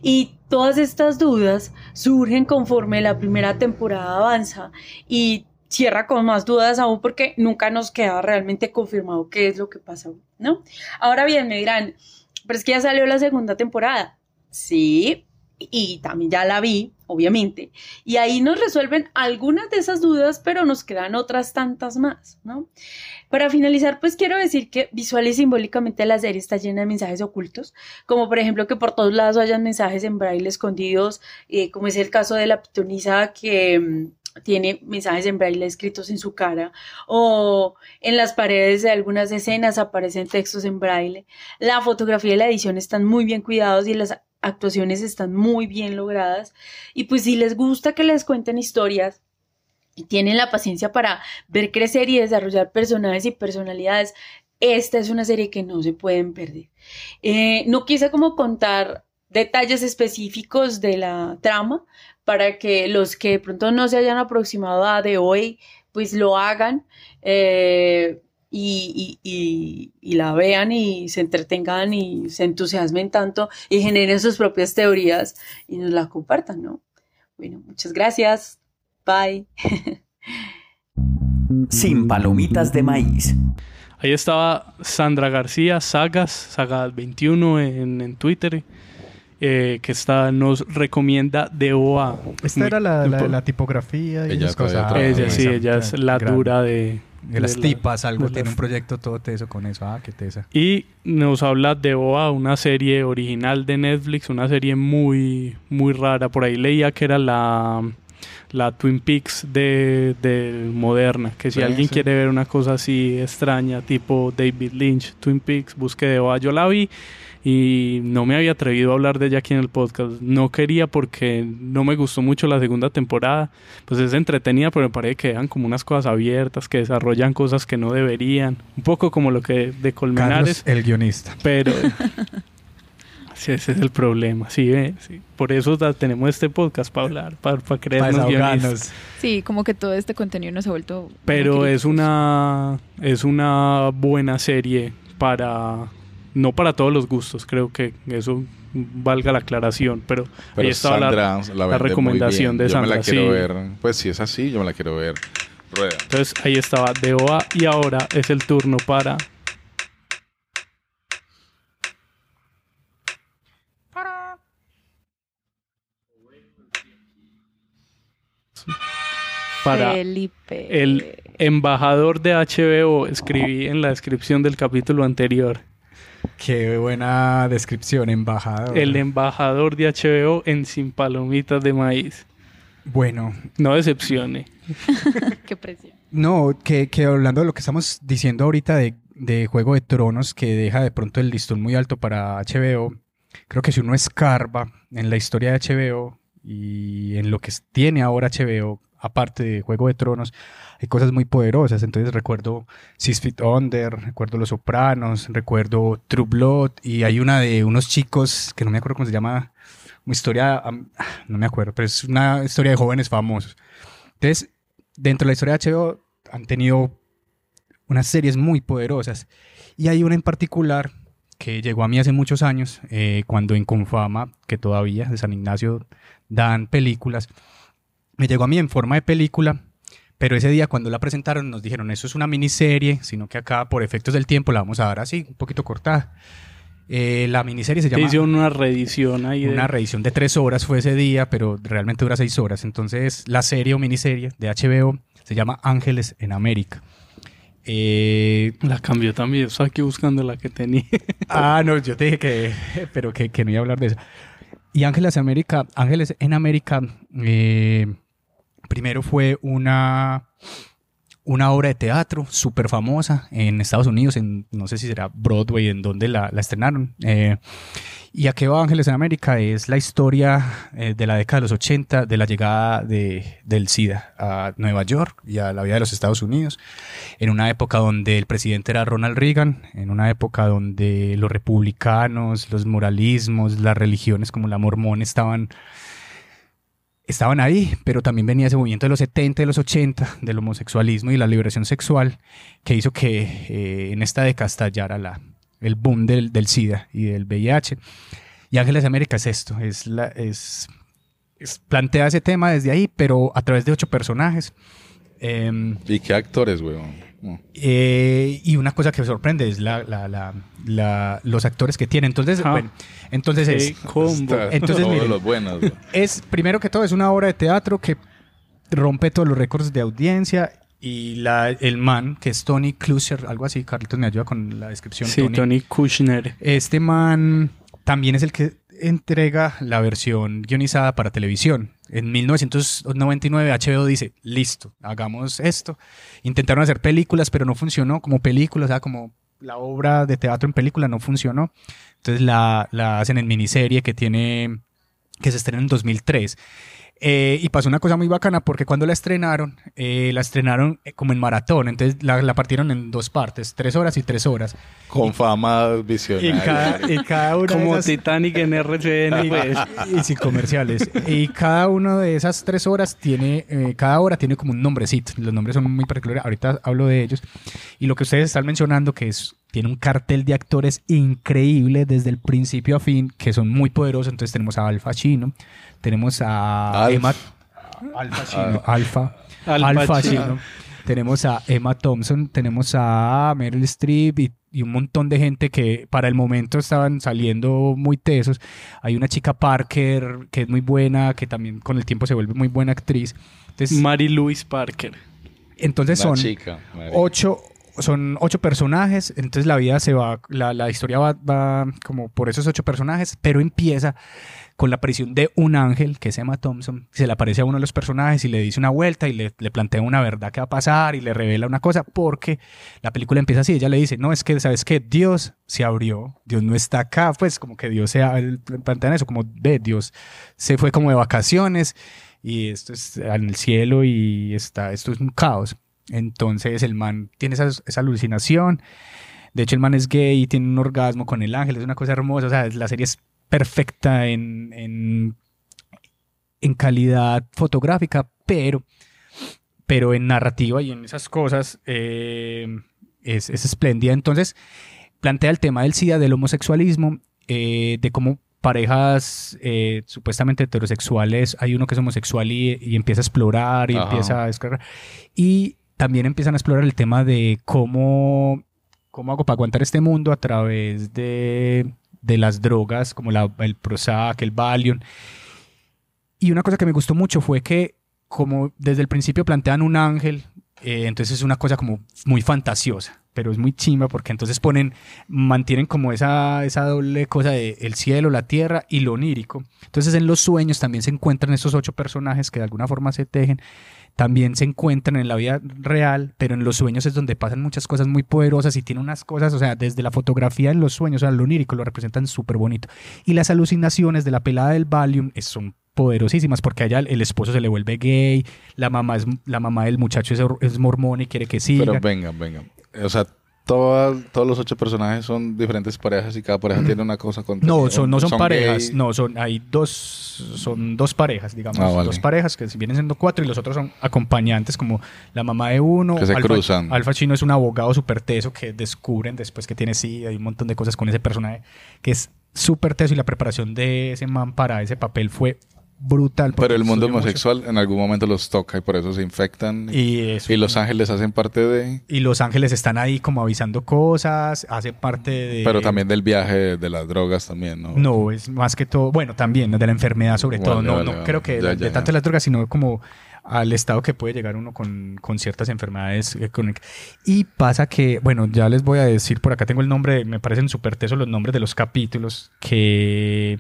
y todas estas dudas surgen conforme la primera temporada avanza y cierra con más dudas aún porque nunca nos queda realmente confirmado qué es lo que pasó, ¿no? Ahora bien, me dirán, pero es que ya salió la segunda temporada. Sí, y también ya la vi, obviamente. Y ahí nos resuelven algunas de esas dudas, pero nos quedan otras tantas más, ¿no? Para finalizar, pues quiero decir que visual y simbólicamente la serie está llena de mensajes ocultos, como por ejemplo que por todos lados hayan mensajes en braille escondidos, eh, como es el caso de la pitonisa que mm, tiene mensajes en braille escritos en su cara o en las paredes de algunas escenas aparecen textos en braille. La fotografía y la edición están muy bien cuidados y las actuaciones están muy bien logradas. Y pues si les gusta que les cuenten historias y tienen la paciencia para ver crecer y desarrollar personajes y personalidades, esta es una serie que no se pueden perder. Eh, no quise como contar detalles específicos de la trama, para que los que de pronto no se hayan aproximado a de hoy, pues lo hagan eh, y, y, la vean y se entretengan y se entusiasmen tanto y generen sus propias teorías y nos la compartan, ¿no? Bueno, muchas gracias. Bye. Sin palomitas de maíz. Ahí estaba Sandra García, Sagas, Sagas21 en, en Twitter. Eh, que está, nos recomienda de OA. Esta era la, tipografía y ella las cosas. ella sí, ella es la dura de... De las tipas, algo, tiene un proyecto todo teso con eso. Ah, qué tesa. Y nos habla de OA, una serie original de Netflix, una serie muy, muy rara. Por ahí leía que era la, la Twin Peaks de, de moderna. Que si Sí, alguien sí. quiere ver una cosa así extraña, tipo David Lynch, Twin Peaks, busque de Yo la vi y no me había atrevido a hablar de ella aquí en el podcast. No quería porque no me gustó mucho la segunda temporada. Pues es entretenida, pero me parece que dejan como unas cosas abiertas, que desarrollan cosas que no deberían. Un poco como lo que de Colmenares. Carlos, el guionista. Pero sí, ese es el problema, sí, ve, sí. Por eso tenemos este podcast para hablar, para, para creernos guionistas. Sí, como que todo este contenido nos ha vuelto... Pero es una es una buena serie para no para todos los gustos, creo que eso valga la aclaración, pero, Pero ahí estaba la- Sandra la, la, muy recomendación bien. de Yo me Sandra. la quiero sí. ver. Pues si es así, yo me la quiero ver. Rueda. Entonces ahí estaba de OA y ahora es el turno para para Felipe. el embajador de HBO, escribí en la descripción del capítulo anterior. Qué buena descripción, embajador. El embajador de HBO en Sin Palomitas de Maíz. Bueno, No decepcione. Qué presión. No, que, que hablando de lo que estamos diciendo ahorita de, de Juego de Tronos, que deja de pronto el listón muy alto para HBO, creo que si uno escarba en la historia de HBO y en lo que tiene ahora HBO, aparte de Juego de Tronos, hay cosas muy poderosas. Entonces recuerdo Six Feet Under, recuerdo Los Sopranos, recuerdo True Blood y hay una de unos chicos que no me acuerdo cómo se llama, una historia, no me acuerdo, pero es una historia de jóvenes famosos. Entonces, dentro de la historia de HBO han tenido unas series muy poderosas. Y hay una en particular que llegó a mí hace muchos años, eh, cuando en Confama, que todavía de San Ignacio dan películas, me llegó a mí en forma de película, pero ese día cuando la presentaron nos dijeron, eso es una miniserie, sino que acá por efectos del tiempo la vamos a dar así, un poquito cortada. Eh, la miniserie se llama... hicieron una reedición ahí. de- Una reedición de tres horas fue ese día, pero realmente dura seis horas. Entonces, la serie o miniserie de HBO se llama Ángeles en América. Eh, La cambió también. Estoy aquí buscando la que tenía. ah, no, yo te dije que, pero que, que no iba a hablar de eso. Y Ángeles América, Ángeles en América, eh, primero fue una, una obra de teatro súper famosa en Estados Unidos, en no sé si será Broadway, en donde la, estrenaron. Eh, y a qué va Ángeles en América es la historia eh, de la década de los 80 de la llegada de, del SIDA a Nueva York y a la vida de los Estados Unidos, en una época donde el presidente era Ronald Reagan, en una época donde los republicanos, los moralismos, las religiones como la mormón estaban estaban ahí, pero también venía ese movimiento de los 70 y de los 80 del homosexualismo y la liberación sexual que hizo que eh, en esta década estallara la, el boom del, del SIDA y del VIH. Y Ángeles América es esto, es, la, es- plantea ese tema desde ahí, pero a través de ocho personajes. Em, ¿Y qué actores, weón? Eh, y una cosa que me sorprende es la, la- la- la- los actores que tiene. Entonces, Ah. bueno, entonces es, combo. Entonces, los buenos. es, primero que todo, es una obra de teatro que rompe todos los récords de audiencia. Y la, el man, que es Tony Kluscher, algo así, Carlitos me ayuda con la descripción. Sí, Tony Kushner. Este man también es el que entrega la versión guionizada para televisión. En 1999 HBO dice, listo, hagamos esto. Intentaron hacer películas, pero no funcionó como película, o sea, como la obra de teatro en película no funcionó. Entonces la, la hacen en miniserie que tiene, que se estrena en 2003. Eh, y pasó una cosa muy bacana porque cuando la estrenaron, eh, la estrenaron eh, como en maratón, entonces la, la partieron en dos partes, tres horas y tres horas. Con fama Y visionaria. cada, y cada una Como de esas... Titanic en RCN, pues. y sin comerciales. Y cada una de esas tres horas tiene, eh, cada hora tiene como un nombrecito. Los nombres son muy particulares. Ahorita hablo de ellos. Y lo que ustedes están mencionando, que es, tiene un cartel de actores increíble desde el principio a fin, que son muy poderosos. Entonces tenemos a Alfa Chino, tenemos a Alf. Emma. Alfa Chino, Alfa. Al Alfa Pacino. Chino. Tenemos a Emma Thompson, tenemos a Meryl Streep y, y un montón de gente que para el momento estaban saliendo muy tesos. Hay una chica Parker que es muy buena, que también con el tiempo se vuelve muy buena actriz. Entonces, Mary Louise Parker. entonces La son chica. Ocho, son ocho personajes, entonces la vida se va, la, la historia va, va como por esos ocho personajes, pero empieza con la aparición de un ángel que es Emma Thompson. Se le aparece a uno de los personajes y le dice una vuelta y le, le plantea una verdad que va a pasar y le revela una cosa porque la película empieza así. Ella le dice, no, es que, ¿sabes qué? Dios se abrió, Dios no está acá, pues como que Dios se plantean eso, como de Dios se fue como de vacaciones y esto es en el cielo y está, esto es un caos. Entonces el man tiene esa, esa alucinación. De hecho, el man es gay y tiene un orgasmo con el ángel. Es una cosa hermosa. O sea, la serie es perfecta en, en, en calidad fotográfica, pero, pero en narrativa y en esas cosas eh, es, es, espléndida. Entonces, plantea el tema del SIDA, del homosexualismo, eh, de cómo parejas eh, supuestamente heterosexuales, hay uno que es homosexual y, y empieza a explorar y Ajá. empieza a descargar. Y también empiezan a explorar el tema de cómo, cómo hago para aguantar este mundo a través de, de las drogas, como la- el Prozac, el Valium. Y una cosa que me gustó mucho fue que, como desde el principio plantean un ángel, eh, entonces es una cosa como muy fantasiosa, pero es muy chimba porque entonces ponen, mantienen como esa, esa doble cosa de el cielo, la tierra y lo onírico. Entonces en los sueños también se encuentran esos ocho personajes que de alguna forma se tejen también se encuentran en la vida real, pero en los sueños es donde pasan muchas cosas muy poderosas y tiene unas cosas, o sea, desde la fotografía en los sueños, o sea, lo onírico lo representan súper bonito. Y las alucinaciones de la pelada del Valium son poderosísimas porque allá el esposo se le vuelve gay, la mamá es la mamá del muchacho es, es mormón y quiere que siga. Pero vengan, vengan. O sea, todas- todos los ocho personajes son diferentes parejas y cada pareja tiene una cosa con No, son, no son, parejas, gay. no, son, hay dos, son dos parejas, digamos, Ah, vale. dos parejas que vienen siendo cuatro y los otros son acompañantes como la mamá de uno. Que se Alfa, cruzan. Alfa Chino es un abogado súper teso que descubren después que tiene sí, hay un montón de cosas con ese personaje que es súper teso y la preparación de ese man para ese papel fue brutal. Pero el mundo mucho. homosexual en algún momento los toca y por eso se infectan. Y eso. y los ángeles hacen parte de... Y los ángeles están ahí como avisando cosas, hace parte de... Pero también del viaje de las drogas también, ¿no? No, es más que todo, bueno, también de la enfermedad sobre Vale, todo, no, vale, no vale. creo que Ya, de, ya, de tanto las drogas, sino como al estado que puede llegar uno con, con ciertas enfermedades eh, crónicas. Y pasa que, bueno, ya les voy a decir, por acá tengo el nombre, me parecen súper tesos los nombres de los capítulos, que,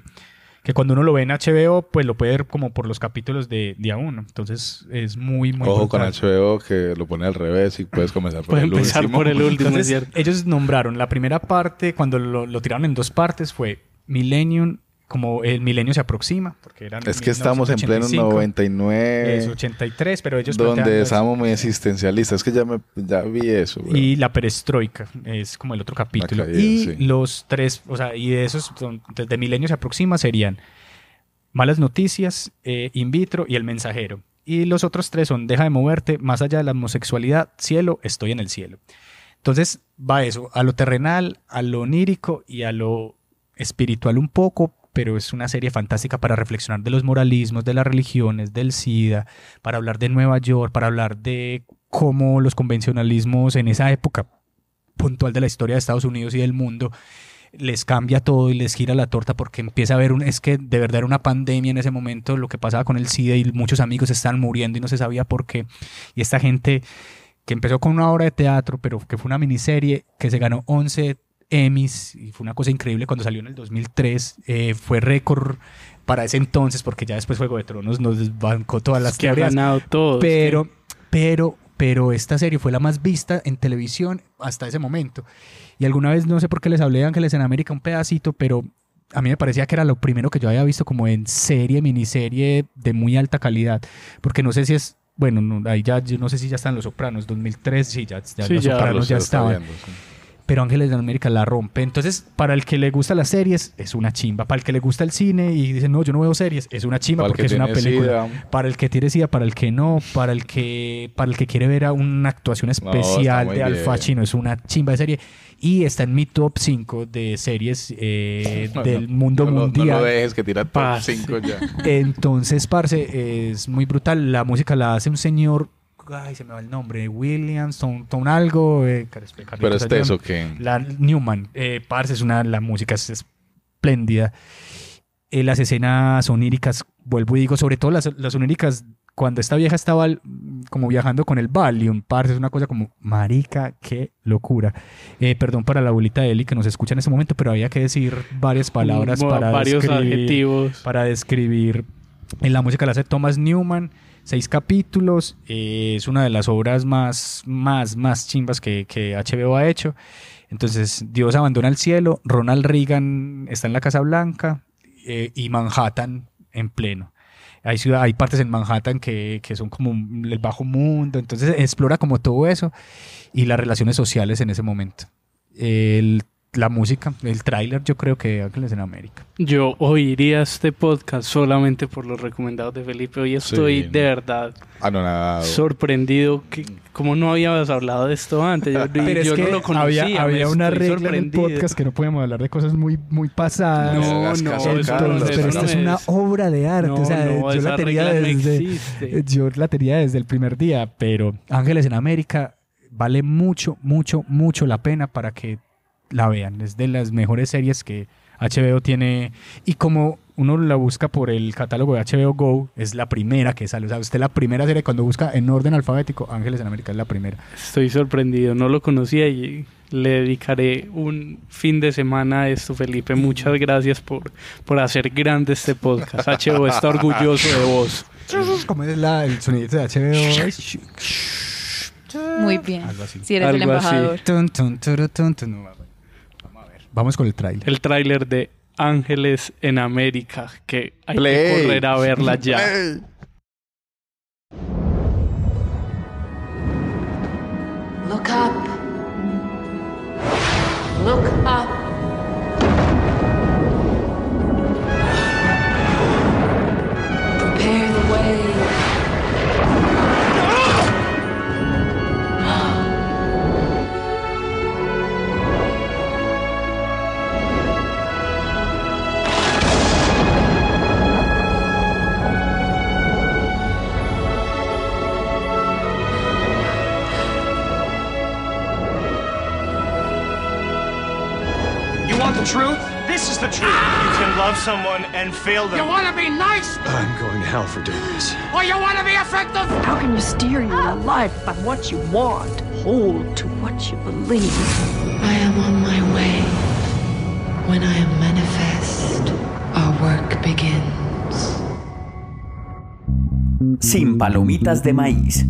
que cuando uno lo ve en HBO, pues lo puede ver como por los capítulos de día uno. Entonces es muy, muy... Ojo con. HBO que lo pone al revés y puedes comenzar por el empezar último. por el último, es Entonces, cierto. ellos nombraron la primera parte, cuando lo, lo tiraron en dos partes, fue Millennium, como el milenio se aproxima, porque eran Es que estamos en pleno 1985, 99. Es 83, pero ellos donde estamos muy existencialistas. Es que ya, me, ya vi eso. bro. y la perestroika es como el otro capítulo. caída, y sí. los tres, o sea, y de esos, desde Milenio se aproxima, serían Malas Noticias, eh, In Vitro y El Mensajero. Y los otros tres son Deja de moverte, Más allá de la homosexualidad, Cielo, Estoy en el cielo. Entonces va eso, a lo terrenal, a lo onírico y a lo espiritual un poco, pero es una serie fantástica para reflexionar de los moralismos, de las religiones, del SIDA, para hablar de Nueva York, para hablar de cómo los convencionalismos en esa época puntual de la historia de Estados Unidos y del mundo les cambia todo y les gira la torta porque empieza a haber un es que de verdad era una pandemia en ese momento lo que pasaba con el SIDA y muchos amigos estaban muriendo y no se sabía por qué. Y esta gente que empezó con una obra de teatro pero que fue una miniserie que se ganó 11 Emmys y fue una cosa increíble cuando salió en el 2003 eh, fue récord para ese entonces porque ya después Juego de Tronos nos desbancó todas las que ha teorías ganado todo. pero, pero, pero esta serie fue la más vista en televisión hasta ese momento. Y alguna vez, no sé por qué les hablé de Ángeles en América un pedacito, pero a mí me parecía que era lo primero que yo había visto como en serie, miniserie de muy alta calidad. Porque no sé si es, bueno, no, ahí ya, yo no sé si ya están Los Sopranos, 2003, sí, ya, ya Sí, Los ya. Sopranos ya estaban. viendo, sí. Pero Ángeles de América la rompe. Entonces, para el que le gusta las series, es una chimba. Para el que le gusta el cine y dice, no, yo no veo series, es una chimba Para porque que es una película. sida. Para el que tiene sida, para el que no, para el que, para el que quiere ver a una actuación especial de Al bien. Pacino, es una chimba de serie. Y está en mi top 5 de series eh, No, del no, mundo mundial. No lo dejes que tira top Paz. 5 ya. Entonces, parce, es muy brutal. La música la hace un señor. Ay, se me va el nombre. Williams, Tom, Tom algo. eh, Pero es ayúdame. teso que... La Newman, eh, parce, es una, la música es espléndida. Eh, las escenas oníricas, vuelvo y digo, sobre todo las, las oníricas cuando esta vieja estaba como viajando con el Valium, parce, es una cosa como, marica, qué locura. Eh, perdón para la abuelita de Eli que nos escucha en este momento, pero había que decir varias palabras Mm, para varios describir, adjetivos. para describir. En la música la hace Thomas Newman, seis capítulos, eh, es una de las obras más, más, más chimbas que, que HBO ha hecho. Entonces, Dios abandona el cielo, Ronald Reagan está en la Casa Blanca eh, y Manhattan en pleno. Hay, ciudad, hay partes en Manhattan que, que son como el bajo mundo, entonces explora como todo eso y las relaciones sociales en ese momento. El- la música, el tráiler yo creo que Ángeles en América. Yo oiría este podcast solamente por los recomendados de Felipe. Hoy estoy Sí. de verdad Anonadado. sorprendido. Que, como no habíamos hablado de esto antes, yo, Pero es yo que no lo conocía. había, había una regla en el podcast que no podíamos hablar de cosas muy, muy pasadas. No, no, Entonces, pero esta no es una obra de arte. No, o sea, no, yo la tenía desde yo la tenía desde el primer día, pero Ángeles en América vale mucho, mucho, mucho la pena para que la vean. Es de las mejores series que HBO tiene y como uno la busca por el catálogo de HBO Go, es la primera que sale. O sea, usted la primera serie cuando busca en orden alfabético, Ángeles en América es la primera. Estoy sorprendido, no lo conocía y le dedicaré un fin de semana a esto, Felipe. Muchas gracias por, por hacer grande este podcast. HBO está orgulloso de vos. ¿Cómo es la, el sonidito de HBO? Muy bien. Algo así. Si eres el así. embajador. Tun, tun, turu, tun, tun. No, Vamos con el tráiler. El tráiler de Ángeles en América, que hay Play. que correr a verla ya. Play. Look up. Look up. The truth? This is the truth. You can love someone and fail them. You want to be nice I'm going to hell for doing this. or you want to be effective? How can you steer your ah! life by what you want? Hold to what you believe. I am on my way. When I am manifest, our work begins. Sin palomitas de maíz.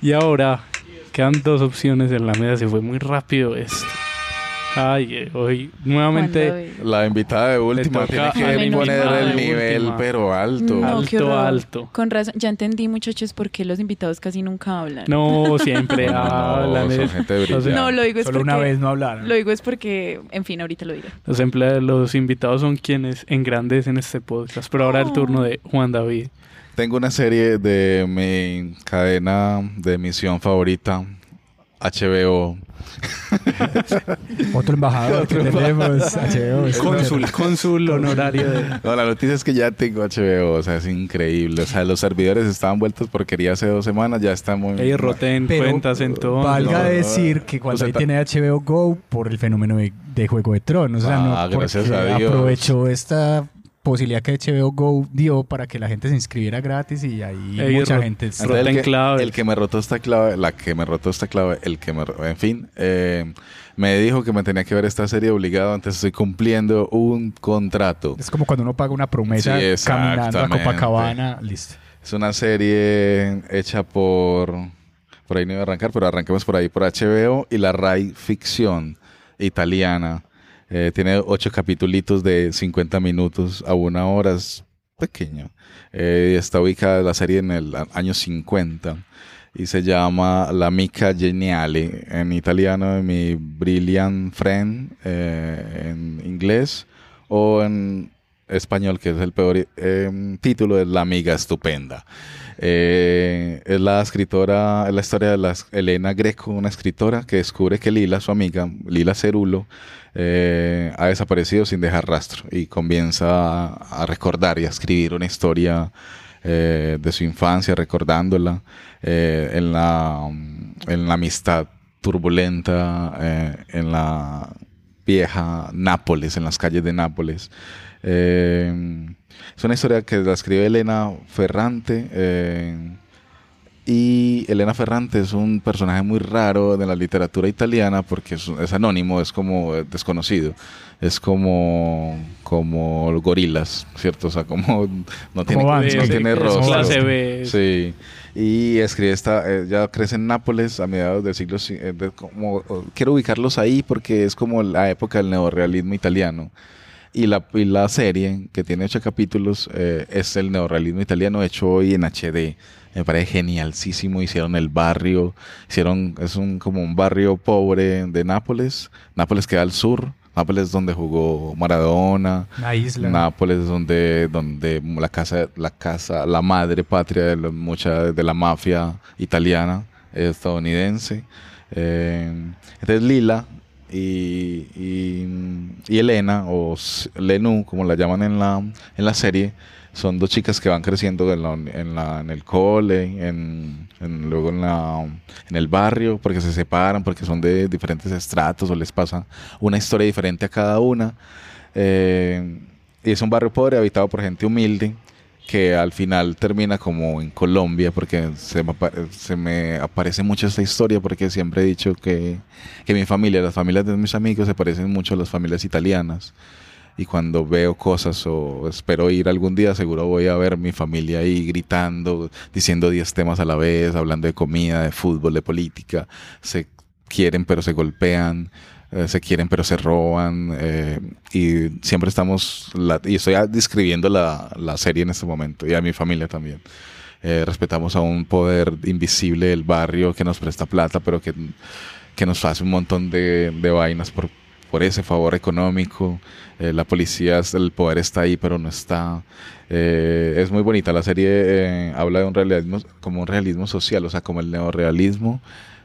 Y ahora quedan dos opciones en la mesa. Se fue muy rápido esto. Ay, eh, hoy nuevamente. La invitada de última tiene que poner el nivel, última. pero alto. No, Alto, alto. Con razón, ya entendí, muchachos, por qué los invitados casi nunca hablan. no siempre No, hablan. son eh. gente. No, lo digo es Solo porque... una vez no hablaron. Lo digo es porque, en fin, ahorita lo diré. Los, emplea- los invitados son quienes engrandecen este podcast. Pero ahora el turno de Juan David. Tengo una serie de mi cadena de emisión favorita, HBO. Otro embajador que tenemos, HBO. Cónsul, cónsul honorario de... No, la noticia es que ya tengo HBO, o sea, es increíble. O sea, los servidores estaban vueltos porquería hace dos semanas, ya está muy... Ey, roten Pero cuentas entonces. Valga No, decir que cuando o sea, ahí tiene HBO Go por el fenómeno de, de Juego de Tronos. O sea, Ah, no gracias porque a Dios. aprovechó esta posibilidad que HBO Go dio para que la gente se inscribiera gratis y ahí Ey, mucha gente... Roten el, que, claves. el que me rotó esta clave, la que me rotó esta clave, el que me... En fin, eh, me dijo que me tenía que ver esta serie obligado, antes estoy cumpliendo un contrato. Es como cuando uno paga una promesa Sí, caminando a. Copacabana. Listo. Es una serie hecha por... Por ahí no iba a arrancar, pero arranquemos por ahí, por HBO y la Rai Ficción italiana. Eh, tiene ocho capítulos de 50 minutos a una hora, es pequeño. Eh, está ubicada la serie en el año 50 y se llama La Mica Geniale en italiano, mi Brilliant Friend eh, en inglés o en español, que es el peor eh, título, es La Amiga Estupenda. Eh, es la escritora, es la historia de la Elena Greco, una escritora que descubre que Lila, su amiga, Lila Cerulo, eh, ha desaparecido sin dejar rastro y comienza a, recordar y a escribir una historia eh, de su infancia, recordándola eh, en, la, en la amistad turbulenta, eh, en la vieja Nápoles, en las calles de Nápoles. Eh, es una historia que la escribe Elena Ferrante. Eh, y Elena Ferrante es un personaje muy raro de la literatura italiana porque es, es anónimo, es como eh, desconocido. Es como, como gorilas, ¿cierto? O sea, como no tiene, Vance, no tiene rostro. Sí. Y escribe esta, eh, ya crece en Nápoles a mediados del siglo, eh, de- como, quiero ubicarlos ahí porque es como la época del neorrealismo italiano. Y la, y la serie, que tiene ocho capítulos, eh, es el neorrealismo italiano hecho hoy en HD. Me parece genialísimo. Hicieron el barrio, hicieron, es un como un barrio pobre de Nápoles. Nápoles queda al sur. Nápoles es donde jugó Maradona. La isla. Nápoles es donde, donde la casa, la casa, la madre patria de la- mucha de la mafia italiana, estadounidense. Eh, entonces Lila y, Elena, o Lenú, como la llaman en la, en la serie, son dos chicas que van creciendo en, la, en, la- en el cole, en, en- luego en, la, en el barrio, porque se separan, porque son de diferentes estratos o les pasa una historia diferente a cada una. Eh, y es un barrio pobre habitado por gente humilde que al final termina como en Colombia, porque se me, se me aparece mucho esta historia, porque siempre he dicho que, que mi familia, las familias de mis amigos se parecen mucho a las familias italianas. Y cuando veo cosas o espero ir algún día, seguro voy a ver mi familia ahí gritando, diciendo 10 temas a la vez, hablando de comida, de fútbol, de política. Se quieren pero se golpean, eh, se quieren pero se roban. eh, y siempre estamos, la- y estoy ah, describiendo la, la serie en este momento, y a mi familia también. Eh, respetamos a un poder invisible del barrio que nos presta plata, pero que, que nos hace un montón de, de vainas por, por ese favor económico. La policía, el poder está ahí, pero no está. Es muy bonita. La serie eh, habla de un realismo, como un realismo social, o sea, como el neorealismo.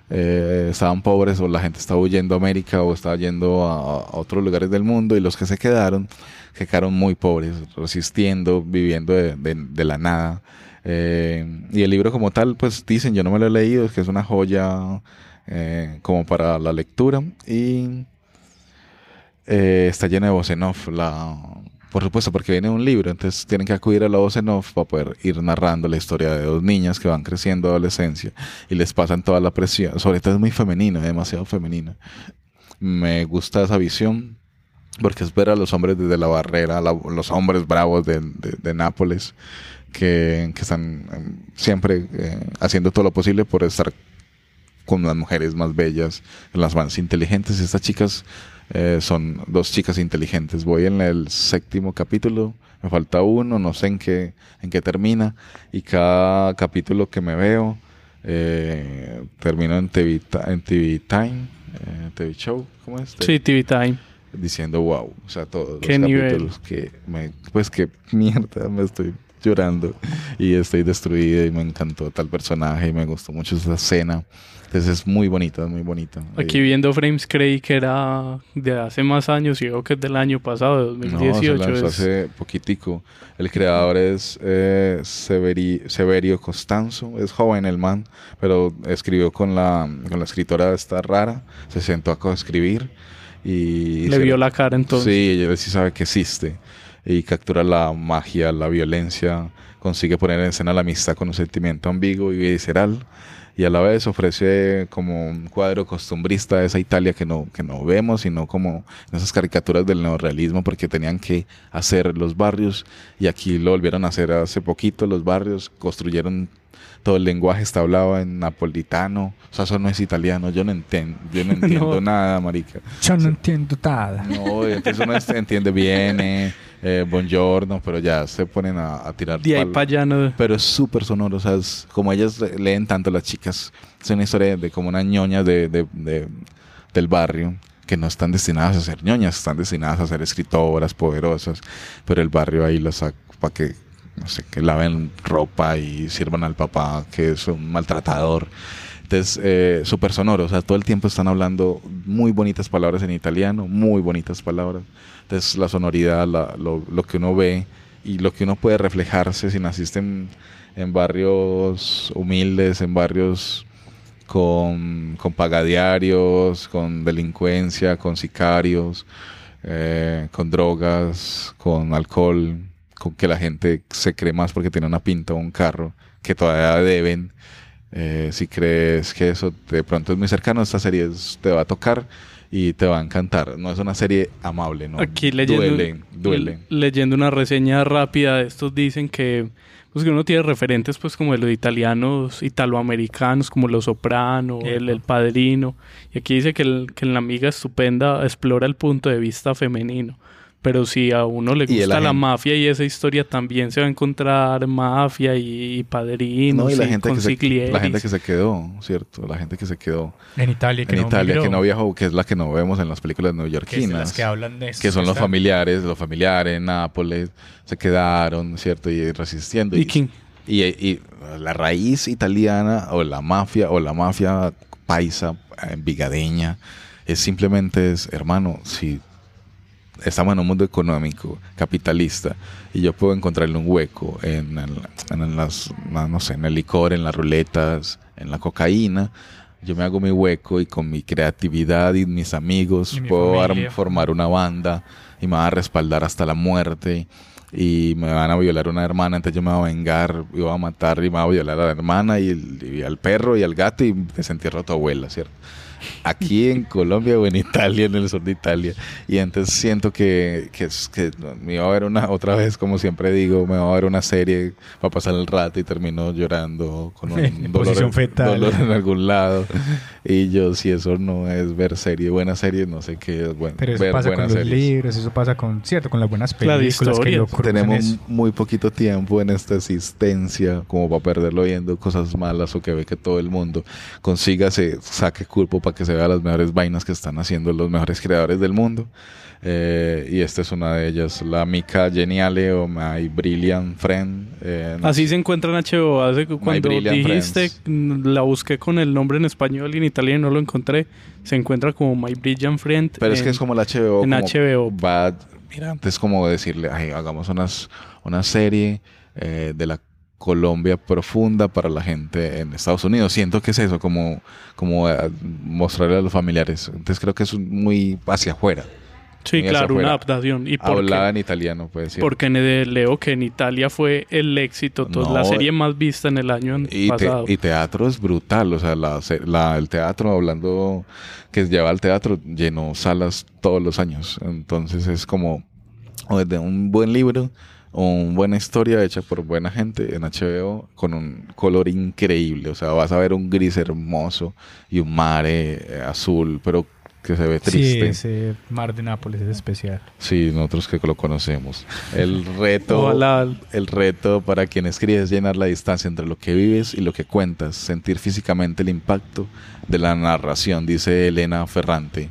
Eh, estaban pobres o la gente estaba huyendo a América o estaba yendo a, otros lugares del mundo y los que se quedaron, que quedaron muy pobres, resistiendo, viviendo de, la nada. Eh, y el libro como tal, pues dicen, yo no me lo he leído, es que es una joya eh, como para la lectura y eh, está llena de voz en off. Por supuesto, porque viene un libro, entonces tienen que acudir a la voz en off para poder ir narrando la historia de dos niñas que van creciendo adolescencia y les pasan toda la presión. Sobre todo es muy femenina, demasiado femenina. Me gusta esa visión porque es ver a los hombres desde la barrera, los hombres bravos de, de- Nápoles que, que están eh, siempre eh, haciendo todo lo posible por estar con las mujeres más bellas, las más inteligentes. Estas chicas eh, son dos chicas inteligentes. Voy en el séptimo capítulo, me falta uno, no sé en qué, en qué termina. Y cada capítulo que me veo, eh, termino en TV, en TV Time, eh, TV Show, ¿cómo es? Sí, TV Time. Diciendo wow, o sea, todos Qué los nivel. capítulos que me, pues que mierda, me estoy llorando y estoy destruida y me encantó tal personaje y me gustó mucho esa escena. Entonces es muy bonita, es muy bonita. Aquí viendo Frames creí que era de hace más años y veo que es del año pasado, de No, 2018. se lanzó es- hace poquitico. El creador es eh, Severi- Severio Costanzo. Es joven el man, pero escribió con la, con la escritora esta rara. Se sentó a coescribir y... Le se- vio la cara entonces. Sí, ella sí sabe que existe. Y captura la magia, la violencia. Consigue poner en escena la amistad con un sentimiento ambiguo y visceral. Y a la vez ofrece como un cuadro costumbrista de esa Italia que no, que no vemos, sino como esas caricaturas del neorrealismo, porque tenían que hacer los barrios. Y aquí lo volvieron a hacer hace poquito, los barrios. Construyeron todo el lenguaje, está hablado en napolitano. O sea, eso no es italiano. Yo no entiendo, yo no entiendo No. nada, marica. Yo no entiendo nada. No, entonces uno entiende bien, eh, eh, buongiorno, pero ya se ponen a, a tirar. De ahí pal- pa' allá no- Pero es súper sonoro, o sea, es- como ellas le- leen tanto las chicas, es una historia de, como una ñoña de, de- de- del barrio que no están destinadas a ser ñoñas, están destinadas a ser escritoras poderosas, pero el barrio ahí las saca para que, no sé, que laven ropa y sirvan al papá, que es un maltratador. Entonces, eh, súper sonoro, o sea, todo el tiempo están hablando muy bonitas palabras en italiano, muy bonitas palabras. Entonces, la sonoridad, lo, lo que uno ve y lo que uno puede reflejarse si naciste en, en barrios humildes, en barrios con, con pagadiarios, con delincuencia, con sicarios, eh, con drogas, con alcohol, con que la gente se cree más porque tiene una pinta o un carro que todavía deben. Eh, si crees que eso de pronto es muy cercano, esta serie es- te va a tocar y te va a encantar. No es una serie amable, ¿no? Aquí leyendo, Duelen, duelen. le- leyendo una reseña rápida de estos dicen que, pues que uno tiene referentes pues como de los italianos, italoamericanos, como Los Soprano, el, el Padrino. Y aquí dice que, el- que en La Amiga Estupenda explora el punto de vista femenino. Pero si a uno le gusta la mafia y esa historia también se va a encontrar mafia y, y padrinos No, y la y gente, que se, consiglieris. la gente que se quedó, ¿cierto? La gente que se quedó En Italia, que en no Italia, que no viajó, que es la que no vemos en las películas Que es de neoyorquinas. las que hablan de esto, que son que los están- familiares, los familiares en Nápoles, se quedaron, ¿cierto? Y resistiendo. ¿Y Y, quién? y, y la raíz italiana o la mafia o la mafia paisa, eh, vigadeña, es simplemente, es, hermano, si estamos en un mundo económico, capitalista, y yo puedo encontrarle un hueco en, el- en las, no, sé, en el licor, en las ruletas, en la cocaína. Yo me hago mi hueco y con mi creatividad y mis amigos Y mi puedo familia. formar una banda y me van a respaldar hasta la muerte y me van a violar una hermana, entonces yo me voy a vengar y voy a matar y me voy a violar a la hermana y, y al perro y al gato y desentierro a tu abuela, ¿cierto? Aquí en Colombia o en Italia, en el sur de Italia. Y entonces siento que, que, que me iba a ver una, otra vez, como siempre digo, me va a ver una serie para pasar el rato y termino llorando con un En dolor, posición en, fetal. dolor en algún lado. Y yo, si eso no es ver serie, buena serie, no sé qué es bueno. Pero eso ver pasa con los series. libros, eso pasa con, cierto, con las buenas La películas que lo Tenemos eso. muy poquito tiempo en esta existencia como para perderlo viendo cosas malas o que ve que todo el mundo consígase, saque culpo para que se vea las mejores vainas que están haciendo los mejores creadores del mundo. Eh, y esta es una de ellas, la Mica Geniale o My Brilliant Friend. eh, no Así sé. se encuentra en HBO. Hace cuando dijiste, mm, la busqué con el nombre en español y en italiano y no lo encontré. Se encuentra como My Brilliant Friend. Pero es que en- es como la HBO. en HBO. Va, mira, antes como decirle, "Ay, hagamos unas, una serie eh, de la Colombia profunda para la gente en Estados Unidos. Siento que es eso, como, como eh, mostrarle a los familiares. Entonces creo que es muy hacia afuera. Sí, claro, una adaptación. ¿Y Hablaba en italiano, puede decir. Porque leo que en Italia fue el éxito, to- No, la serie más vista en el año Y, te- pasado. y teatro es brutal, o sea, la, la- el teatro, hablando que lleva al teatro, llenó salas todos los años. Entonces es como, o desde un buen libro, una buena historia hecha por buena gente en HBO, con un color increíble. O sea, vas a ver un gris hermoso y un mar eh, azul, pero que se ve Sí, triste. ese mar de Nápoles es especial. Sí, nosotros que lo conocemos. El reto, Ojalá. el reto para quien escribe es llenar la distancia entre lo que vives y lo que cuentas, sentir físicamente el impacto de la narración, dice Elena Ferrante.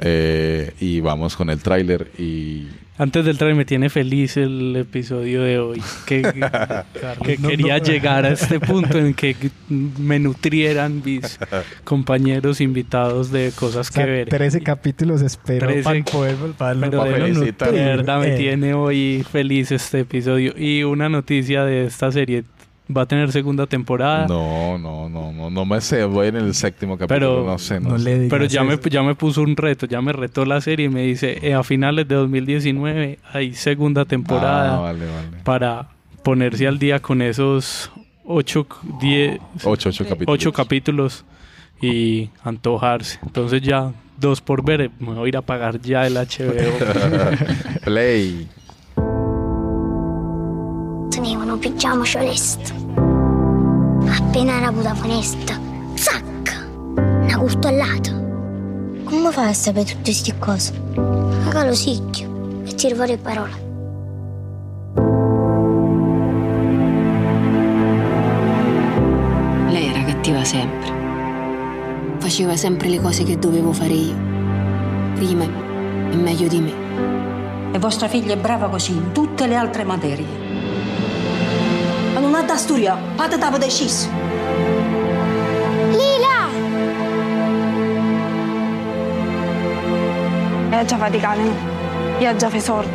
Eh, y vamos con el tráiler y Antes del trailer me tiene feliz el episodio de hoy. Que, que no, quería no. llegar a este punto en que me nutrieran mis compañeros invitados de cosas O sea, que ver. 13 capítulos espero 13 para poder para Pero de verdad me Eh. tiene hoy feliz este episodio. Y una noticia de esta serie. Va a tener segunda temporada. no, no, no, no, no me sé, voy en el séptimo capítulo, Pero- no sé, no, no sé. le Pero ya me, ya me puso un reto, ya me retó la serie y me dice, eh, a finales de 2019 hay segunda temporada Ah, vale, vale. para ponerse al día con esos 8, 10, Ocho, ocho capítulos. ocho capítulos y antojarse. Entonces ya dos por ver, eh, me voy a ir a pagar ya el HBO. Play. Tenevano un pigiama sciolest. Appena era avuta funesta. Zac! Una custollata. Come fai a sapere tutte queste cose? Raga lo sicchio e tiro fuori le parole. Lei era cattiva sempre. Faceva sempre le cose che dovevo fare io. Prima e meglio di me. E vostra figlia è brava così in tutte le altre materie bunlar Dasturia. Patë ta vëdë shis. Lila! E gja Vatikanin, già gja fesor.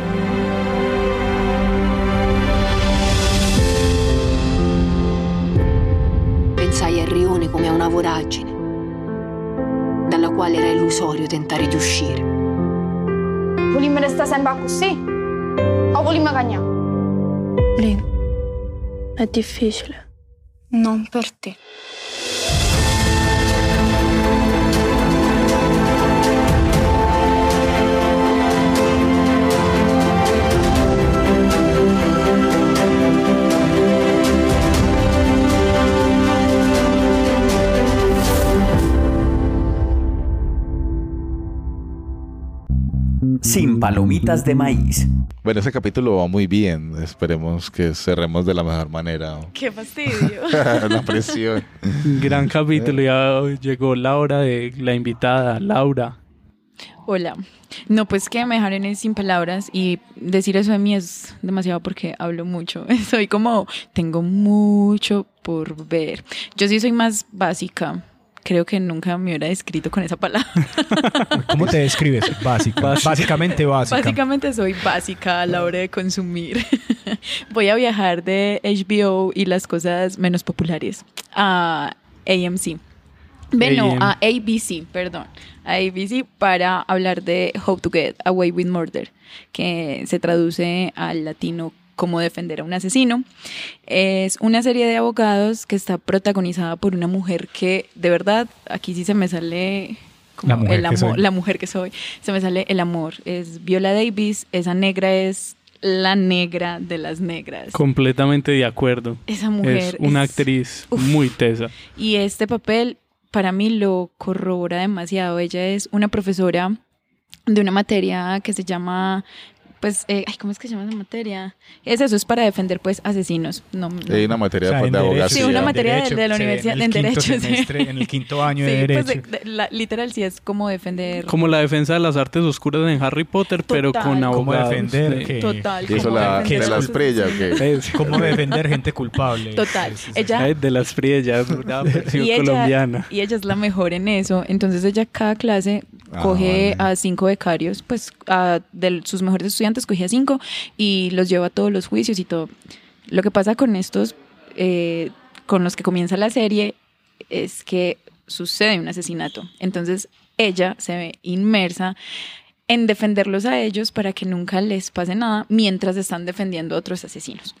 Pensai a rione come a una voragine, dalla quale era illusorio tentare di uscire. Volimmo restare sempre così? O volimmo cagnare? Lì. È difficile. Non per. Sin palomitas de maíz. Bueno, ese capítulo va muy bien. Esperemos que cerremos de la mejor manera. Qué fastidio. la presión. Gran capítulo. Ya llegó la hora de la invitada, Laura. Hola. No, pues que me dejaron sin palabras y decir eso de mí es demasiado porque hablo mucho. Soy como, tengo mucho por ver. Yo sí soy más básica. Creo que nunca me hubiera descrito con esa palabra. ¿Cómo te describes? Básica. Básicamente básica. Básicamente soy básica a la hora de consumir. Voy a viajar de HBO y las cosas menos populares a AMC. Bueno, a ABC, perdón. A ABC para hablar de How to Get Away with Murder, que se traduce al latino cómo defender a un asesino. Es una serie de abogados que está protagonizada por una mujer que, de verdad, aquí sí se me sale como La mujer el que amor, soy. la mujer que soy, se me sale el amor. Es Viola Davis, esa negra es la negra de las negras. Completamente de acuerdo. Esa mujer es una es- actriz Uf. muy tesa. Y este papel para mí lo corrobora demasiado. Ella es una profesora de una materia que se llama, pues, eh, ay, ¿cómo es que se llama esa materia? Es eso, es para defender, pues, asesinos. No, no- Hay una materia O sea, pues, de derecho, abogacía. Sí, una materia de- derecho, de la sí, universidad en el quinto derecho, sí. semestre, En el quinto año de Sí, derecho. pues, de- de- la- literal, sí es como defender. Como la defensa de las artes oscuras en Harry Potter, pero Total. con ¿Cómo abogados. defender Sí. que- Total. Como la, defender de la así. que Es- ¿Cómo defender gente culpable? Total. Ella, de las es una versión y ella, colombiana. y ella es la mejor en eso. Entonces ella cada clase Ah, coge vale. a cinco becarios, pues a, de sus mejores estudiantes cogía cinco y los lleva a todos los juicios y todo. Lo que pasa con estos, eh, con los que comienza la serie, es que sucede un asesinato. Entonces ella se ve inmersa en defenderlos a ellos para que nunca les pase nada mientras están defendiendo a otros asesinos.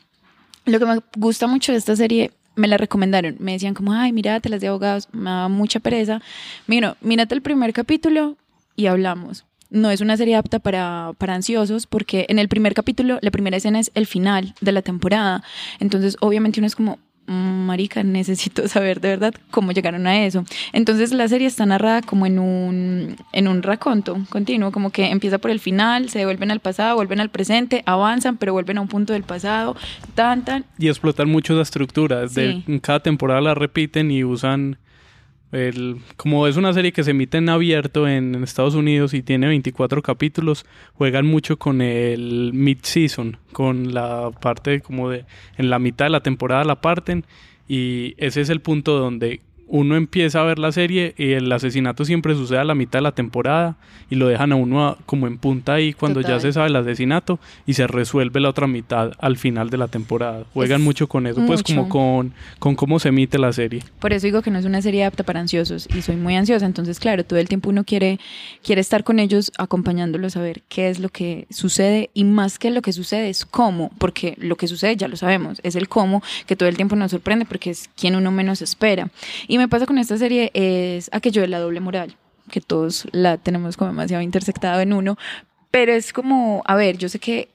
Lo que me gusta mucho de esta serie, me la recomendaron. Me decían como, ay, mírate las de abogados, me daba mucha pereza. Mira, mírate el primer capítulo y hablamos. No es una serie apta para, para ansiosos porque en el primer capítulo, la primera escena es el final de la temporada. Entonces, obviamente uno es como, "Mm, marica, necesito saber de verdad cómo llegaron a eso. Entonces, la serie está narrada como en un, en un raconto continuo, como que empieza por el final, se devuelven al pasado, vuelven al presente, avanzan, pero vuelven a un punto del pasado, tan, tan, Y explotan mucho esa estructura. De, Sí. en cada temporada la repiten y usan el... Como es una serie que se emite en abierto en, en Estados Unidos y tiene 24 capítulos, juegan mucho con el mid-season, con la parte como de... En la mitad de la temporada la parten y ese es el punto donde uno empieza a ver la serie y el asesinato siempre sucede a la mitad de la temporada y lo dejan a uno a- como en punta ahí cuando ya se sabe el asesinato y se resuelve la otra mitad al final de la temporada. Juegan Es mucho con eso, pues como con, con cómo se emite la serie. Por eso digo que no es una serie apta para ansiosos y soy muy ansiosa, entonces claro, todo el tiempo uno quiere, quiere estar con ellos acompañándolos a ver qué es lo que sucede y más que lo que sucede es cómo, porque lo que sucede ya lo sabemos, es el cómo que todo el tiempo nos sorprende porque es quien uno menos espera. Y me pasa con esta serie es aquello de la doble moral, que todos la tenemos como demasiado intersectado en uno, pero es como, a ver, yo sé que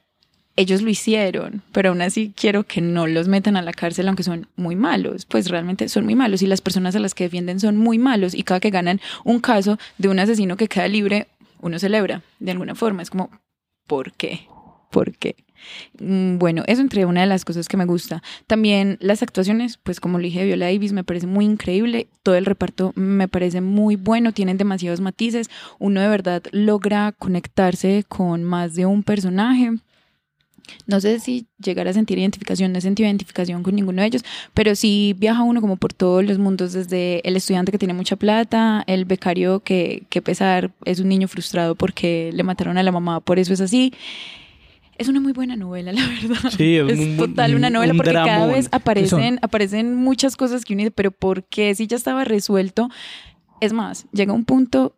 ellos lo hicieron, pero aún así quiero que no los metan a la cárcel aunque son muy malos, pues realmente son muy malos y las personas a las que defienden son muy malos. Y cada que ganan un caso de un asesino que queda libre, uno celebra de alguna forma, es como, ¿por qué? ¿Por qué? Mm, Bueno, eso entre una de las cosas que me gusta. También las actuaciones, pues como le dije, Viola Davis me parece muy increíble. Todo el reparto me parece muy bueno, tienen demasiados matices. Uno de verdad logra conectarse con más de un personaje. No sé si llegar a sentir identificación, no he sentido identificación con ninguno de ellos, pero sí viaja uno como por todos los mundos, desde el estudiante que tiene mucha plata, el becario que, que pesar, es un niño frustrado porque le mataron a la mamá, por eso es así. Es una muy buena novela, la verdad. Sí, es, es un- total una un- novela un porque cada dramón. vez ¿Qué aparecen, aparecen muchas cosas que uno dice, pero ¿por qué si ya estaba resuelto? Es más, llega un punto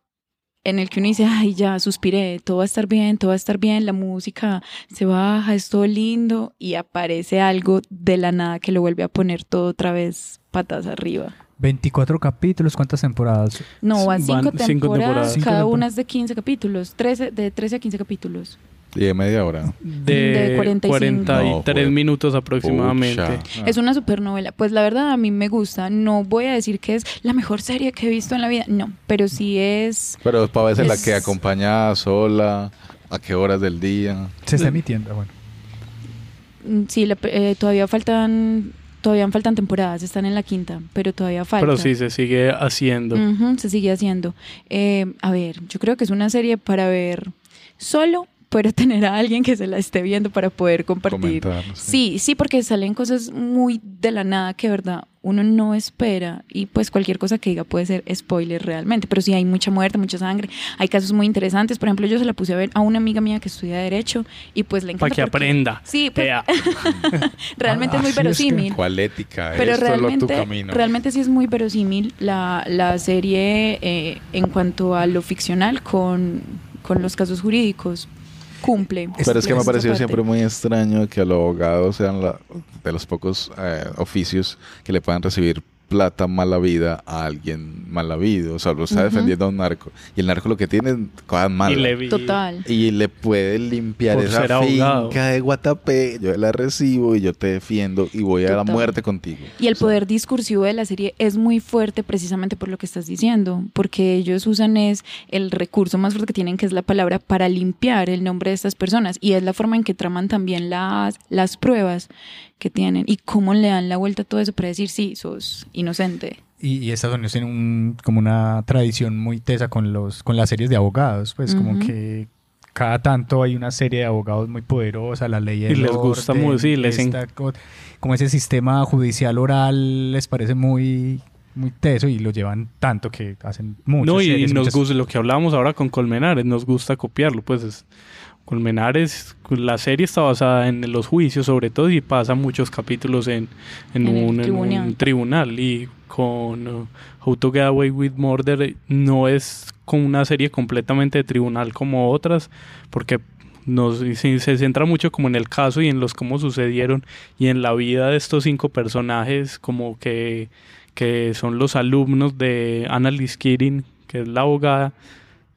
en el que uno dice, ay, ya suspiré, todo va a estar bien, todo va a estar bien, la música se baja, es todo lindo, y aparece algo de la nada que lo vuelve a poner todo otra vez patas arriba. 24 capítulos, ¿cuántas temporadas? No, van cinco, Van temporadas, cinco temporadas. Cada una es de 15 capítulos, 13, de 13 a 15 capítulos. Y de media hora. De, De 45. 43 No, minutos aproximadamente. Pucha. Es una supernovela. Pues la verdad a mí me gusta. No voy a decir que es la mejor serie que he visto en la vida. No, pero sí es... Pero para veces la Es- que acompañada sola, a qué horas del día. Se está emitiendo, bueno. mm, Sí, la- eh, todavía faltan... Todavía faltan temporadas, están en la quinta, pero todavía falta. Pero sí, se sigue haciendo. Se sigue haciendo. Eh, a ver, yo creo que es una serie para ver solo, pero tener a alguien que se la esté viendo para poder compartir. Comentar, Sí, sí, porque salen cosas muy de la nada que, verdad, uno no espera y pues cualquier cosa que diga puede ser spoiler realmente, pero sí hay mucha muerte, mucha sangre, hay casos muy interesantes, por ejemplo, yo se la puse a ver a una amiga mía que estudia Derecho y pues le encanta Para que porque- aprenda. Sí, pues, Vea. realmente es muy Así es que- verosímil. ¿Cuál ética? Pero Esto es lo- tu realmente, camino. realmente sí es muy verosímil la, la serie eh, en cuanto a lo ficcional con, con los casos jurídicos. Cumple. Pero es que me ha parecido siempre muy extraño que los abogados sean la- de los pocos eh, oficios que le puedan recibir plata mala vida a alguien mal habido. O sea, lo está Ujú. defendiendo a un narco. Y el narco lo que tiene es cosas malas. Y le vi- Total. Y le puede limpiar Por esa finca de Guatapé. Yo la recibo y yo te defiendo y voy a la muerte contigo. Y el poder discursivo de la serie es muy fuerte precisamente por lo que estás diciendo, porque ellos usan es el recurso más fuerte que tienen, que es la palabra, para limpiar el nombre de estas personas. Y es la forma en que traman también las, las pruebas que tienen y cómo le dan la vuelta a todo eso para decir, sí, sos inocente. Y, y Estados Unidos tiene un, como una tradición muy tesa con, los, con las series de abogados, pues como Ujú. que cada tanto hay una serie de abogados muy poderosa, la ley del Y les gusta orden, muy- sí, les esta co- como ese sistema judicial oral les parece muy muy teso y lo llevan tanto que hacen muchas no, y, series, nos muchas- gusta lo que hablábamos ahora con Colmenares, nos gusta copiarlo, pues es- Colmenares, la serie está basada en los juicios sobre todo y pasa muchos capítulos en, en, En un, en un tribunal. tribunal y con uh, How to Get Away with Murder no es como una serie completamente de tribunal como otras porque nos, se, se centra mucho como en el caso y en los cómo sucedieron y en la vida de estos cinco personajes como que, que son los alumnos de Annalise Keating que es la abogada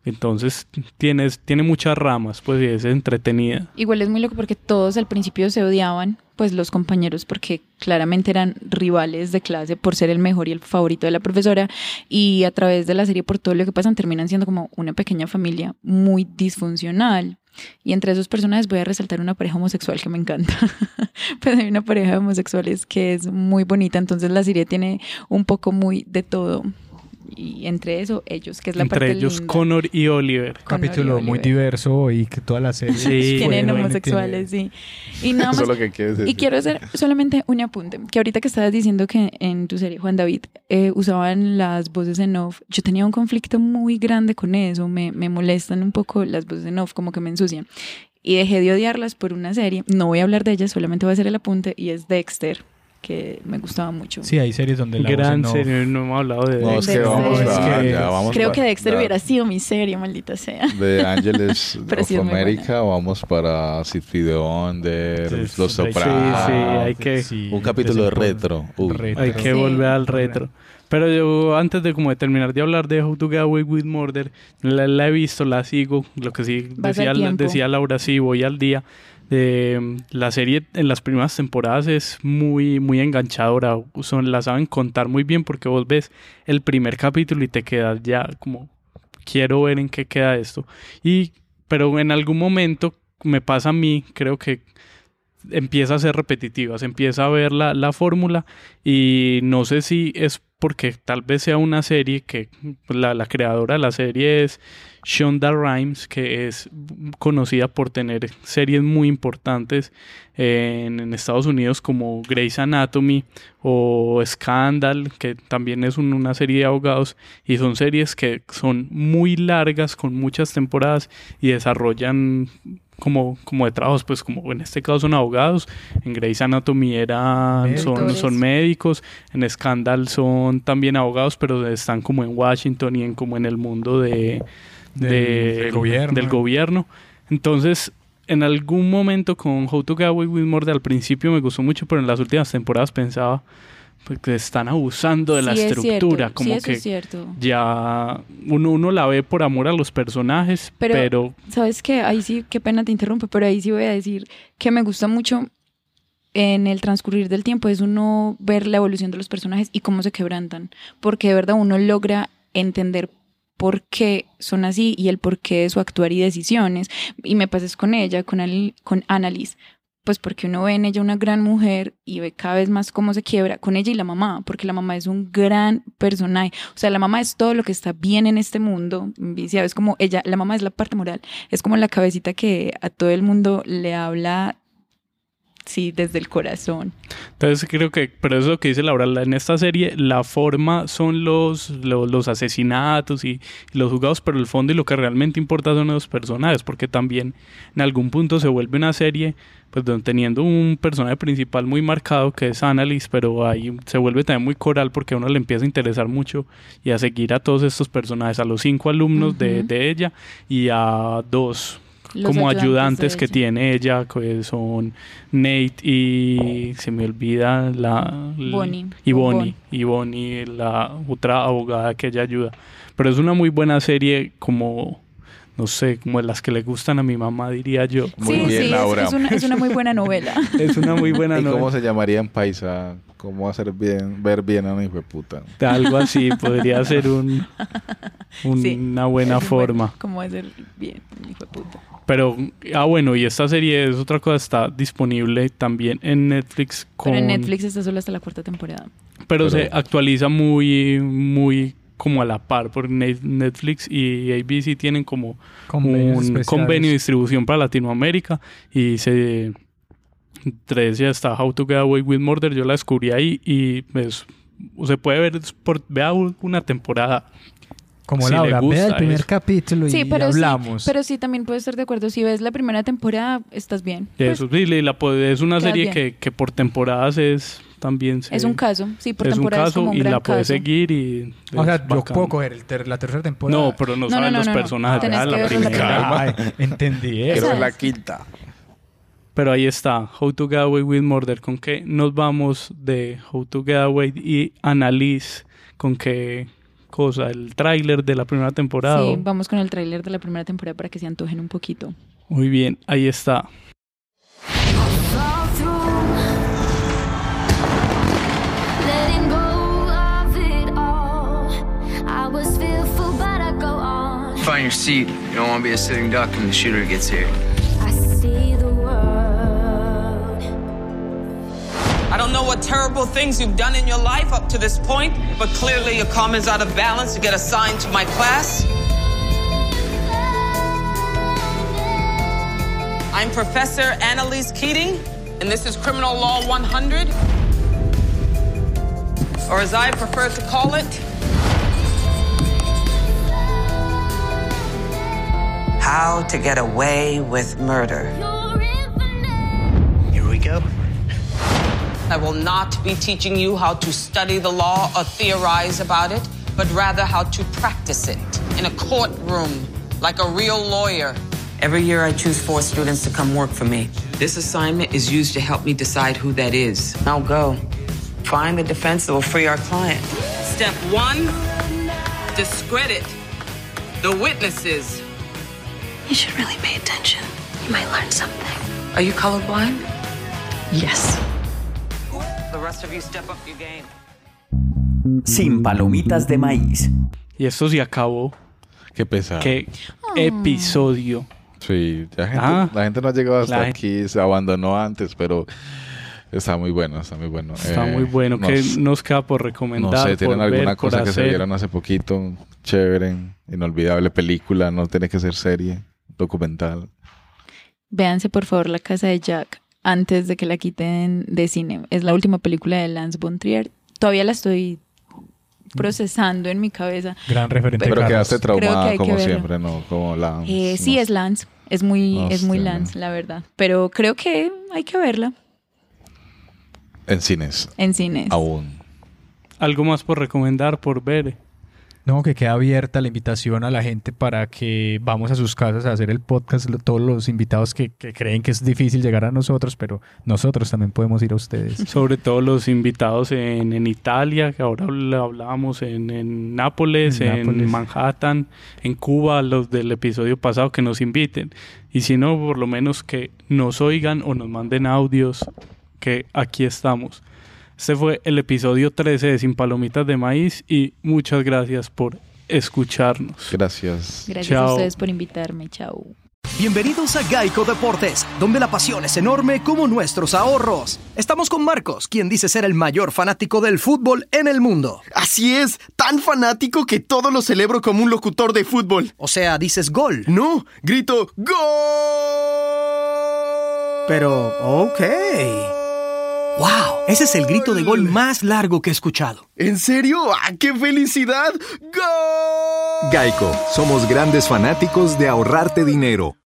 entonces tienes, tiene muchas ramas pues y es entretenida Igual es muy loco porque todos al principio se odiaban, pues los compañeros, porque claramente eran rivales de clase por ser el mejor y el favorito de la profesora. Y a través de la serie, por todo lo que pasan, terminan siendo como una pequeña familia muy disfuncional. Y entre esos personajes voy a resaltar una pareja homosexual que me encanta. pues hay una pareja de homosexuales que es muy bonita, entonces la serie tiene un poco muy de todo. Y entre eso, ellos, que es la entre parte ellos linda. Connor y Oliver capítulo muy diverso y que toda la serie Sí. tienen Bueno, homosexuales, sí. Y nada Eso más. es lo que quieres Y quiero hacer solamente un apunte, que ahorita que estabas diciendo que en tu serie, Juan David, eh, usaban las voces en off, yo tenía un conflicto muy grande con eso, me, me molestan un poco las voces en off, como que me ensucian. Y dejé de odiarlas por una serie, no voy a hablar de ella, solamente voy a hacer el apunte, y es Dexter, que me gustaba mucho. Sí, hay series donde la gran voz en off- serie no hemos hablado de No, es que Dexter. vamos Es a, que- ya vamos Creo que Dexter ya. hubiera sido mi serie, maldita sea. de Ángeles of America, vamos para City de Sí, Los sí, sí, Sopranos. sí, hay que- Sí, un capítulo de retro. Hay que Sí. volver al retro. Pero yo, antes de como de terminar de hablar de How to Get Away with Murder, la, la he visto, la sigo. Lo que sí decía Laura, sí, voy al día. La serie en las primeras temporadas es muy, muy enganchadora. Son, la saben contar muy bien porque vos ves el primer capítulo y te quedas ya como, quiero ver en qué queda esto. Y, pero en algún momento me pasa a mí, creo que empieza a ser repetitiva, se empieza a ver la, la fórmula y no sé si es porque tal vez sea una serie que la, la creadora de la serie es Shonda Rhimes, que es conocida por tener series muy importantes en, en Estados Unidos como Grey's Anatomy o Scandal, que también es un- una serie de abogados y son series que son muy largas con muchas temporadas y desarrollan como, como de trabajos, pues como en este caso son abogados, en Grey's Anatomy eran, son, son médicos, en Scandal son también abogados, pero están como en Washington y en como en el mundo de, Del- de- del gobierno. del gobierno. Entonces, en algún momento con How to Get Away with Murder al principio me gustó mucho, pero en las últimas temporadas pensaba pues, que están abusando de la Sí, es estructura, cierto, como sí, eso que es cierto. ya uno, uno la ve por amor a los personajes, Pero, pero ¿sabes qué? Ahí sí, qué pena te interrumpo, pero ahí sí voy a decir que me gusta mucho en el transcurrir del tiempo es uno ver la evolución de los personajes y cómo se quebrantan, porque de verdad uno logra entender por qué son así y el porqué de su actuar y decisiones. Y me pases con ella, con, Al- con Annalise, pues porque uno ve en ella una gran mujer y ve cada vez más cómo se quiebra con ella y la mamá, porque la mamá es un gran personaje. O sea, la mamá es todo lo que está bien en este mundo. Es como ella, la mamá es la parte moral, es como la cabecita que a todo el mundo le habla, sí, desde el corazón. Entonces creo que, pero eso es lo que dice Laura, la- en esta serie la forma son los, los, los asesinatos y, y los jugados, pero el fondo y lo que realmente importa son los personajes, porque también en algún punto se vuelve una serie, pues teniendo un personaje principal muy marcado que es Annalise, pero ahí se vuelve también muy coral porque a uno le empieza a interesar mucho y a seguir a todos estos personajes, a los cinco alumnos de, de ella y a dos Los como ayudantes que tiene ella, que son Nate y se me olvida la Bonnie. y Bon Bonnie y Bonnie la otra abogada que ella ayuda. Pero es una muy buena serie como no sé, como las que le gustan a mi mamá diría yo. Muy sí, bien, sí, es- Laura. Es, una, es una muy buena novela. Es una muy buena ¿Y cómo novela. se llamaría en paisa? ¿Cómo hacer bien, ver bien a un hijo de puta? Algo así podría ser un, un- Sí, una buena forma. buen- Como hacer bien, hijo de puta. Pero, ah, bueno, y esta serie es otra cosa, está disponible también en Netflix. Con, Pero en Netflix está solo hasta la cuarta temporada. Pero, se Pero- actualiza muy, muy como a la par, porque Ne- Netflix y ABC tienen como Convenios un especiales. convenio de distribución para Latinoamérica y se entre ellas está How to Get Away with Murder, yo la descubrí ahí y pues se puede ver por vea una temporada Como si Laura, vea el primer eso. capítulo y Sí, pero sí, hablamos. pero sí también puedes estar de acuerdo. Si ves la primera temporada, estás bien. Y Pues, eso, sí, la es una serie que por temporadas es también se- es un caso. Sí, por es un es caso como un y gran la puedes caso. seguir y o sea, yo puedo coger el ter- la tercera temporada. No, pero no, No, saben no, los no, personajes. Que la primera. Ay, entendí eso. ver la quinta. Pero ahí está, How to Get Away with Murder. ¿Con qué nos vamos de How to Get Away y Annalise? ¿Con qué cosa? ¿El tráiler de la primera temporada? Sí, vamos con el tráiler de la primera temporada para que se antojen un poquito. Muy bien, ahí está. Find your seat. You don't want to be a sitting duck when the shooter gets here. I see the world. I don't know what terrible things you've done in your life up to this point, but clearly your karma's out of balance to get assigned to my class. I'm Professor Annalise Keating, and this is Criminal Law 100. Or as I prefer to call it, How to Get Away with Murder. Here we go. I will not be teaching you how to study the law or theorize about it, but rather how to practice it in a courtroom like a real lawyer. Every year I choose four students to come work for me. This assignment is used to help me decide who that is. Now go. Find the defense that will free our client. Step one discredit the witnesses. You should really pay attention. You might learn something. Are you colorblind? Yes. The rest of you step up your game. Sin palomitas de maíz. Y esto se acabó. Qué pesado. Qué episodio. Sí, la gente, Ah. la gente no ha llegado hasta aquí, se abandonó antes, pero está muy bueno, está muy bueno. Está Eh, muy bueno. ¿Qué nos- nos queda por recomendar? No sé, tienen por alguna ver, cosa que se hacer? vieron hace poquito, chévere, inolvidable película, no tiene que ser serie, documental. Véanse por favor La Casa de Jack antes de que la quiten de cine. Es la última película de Lance von Trier. Todavía la estoy procesando en mi cabeza. Gran referente. Pero Carlos. quedaste traumada que como siempre, ¿no? Como la... Eh, sí, es Lance. Es muy, es muy Hostia, Lance, la verdad. Pero creo que hay que verla En cines. en cines. Aún. Algo más por recomendar, por ver. No, que queda abierta la invitación a la gente para que vamos a sus casas a hacer el podcast, todos los invitados que, que creen que es difícil llegar a nosotros, pero nosotros también podemos ir a ustedes. Sobre todo los invitados en, en Italia, que ahora hablábamos en, en Nápoles, En en, Nápoles. Manhattan, en Cuba, los del episodio pasado, que nos inviten. Y si no, por lo menos que nos oigan o nos manden audios, que aquí estamos. Este fue el episodio 13 de Sin Palomitas de Maíz y muchas gracias por escucharnos. Gracias. Gracias Chao. a ustedes por invitarme. Chao. Bienvenidos a Geico Deportes, donde la pasión es enorme como nuestros ahorros. Estamos con Marcos, quien dice ser el mayor fanático del fútbol en el mundo. Así es, tan fanático que todo lo celebro como un locutor de fútbol. O sea, dices gol. No, grito ¡Gol! Pero, ok. ¡Wow! Ese es el grito de gol más largo que he escuchado. ¿En serio? ¡Ah, qué felicidad! ¡Gol! Geico, somos grandes fanáticos de ahorrarte dinero.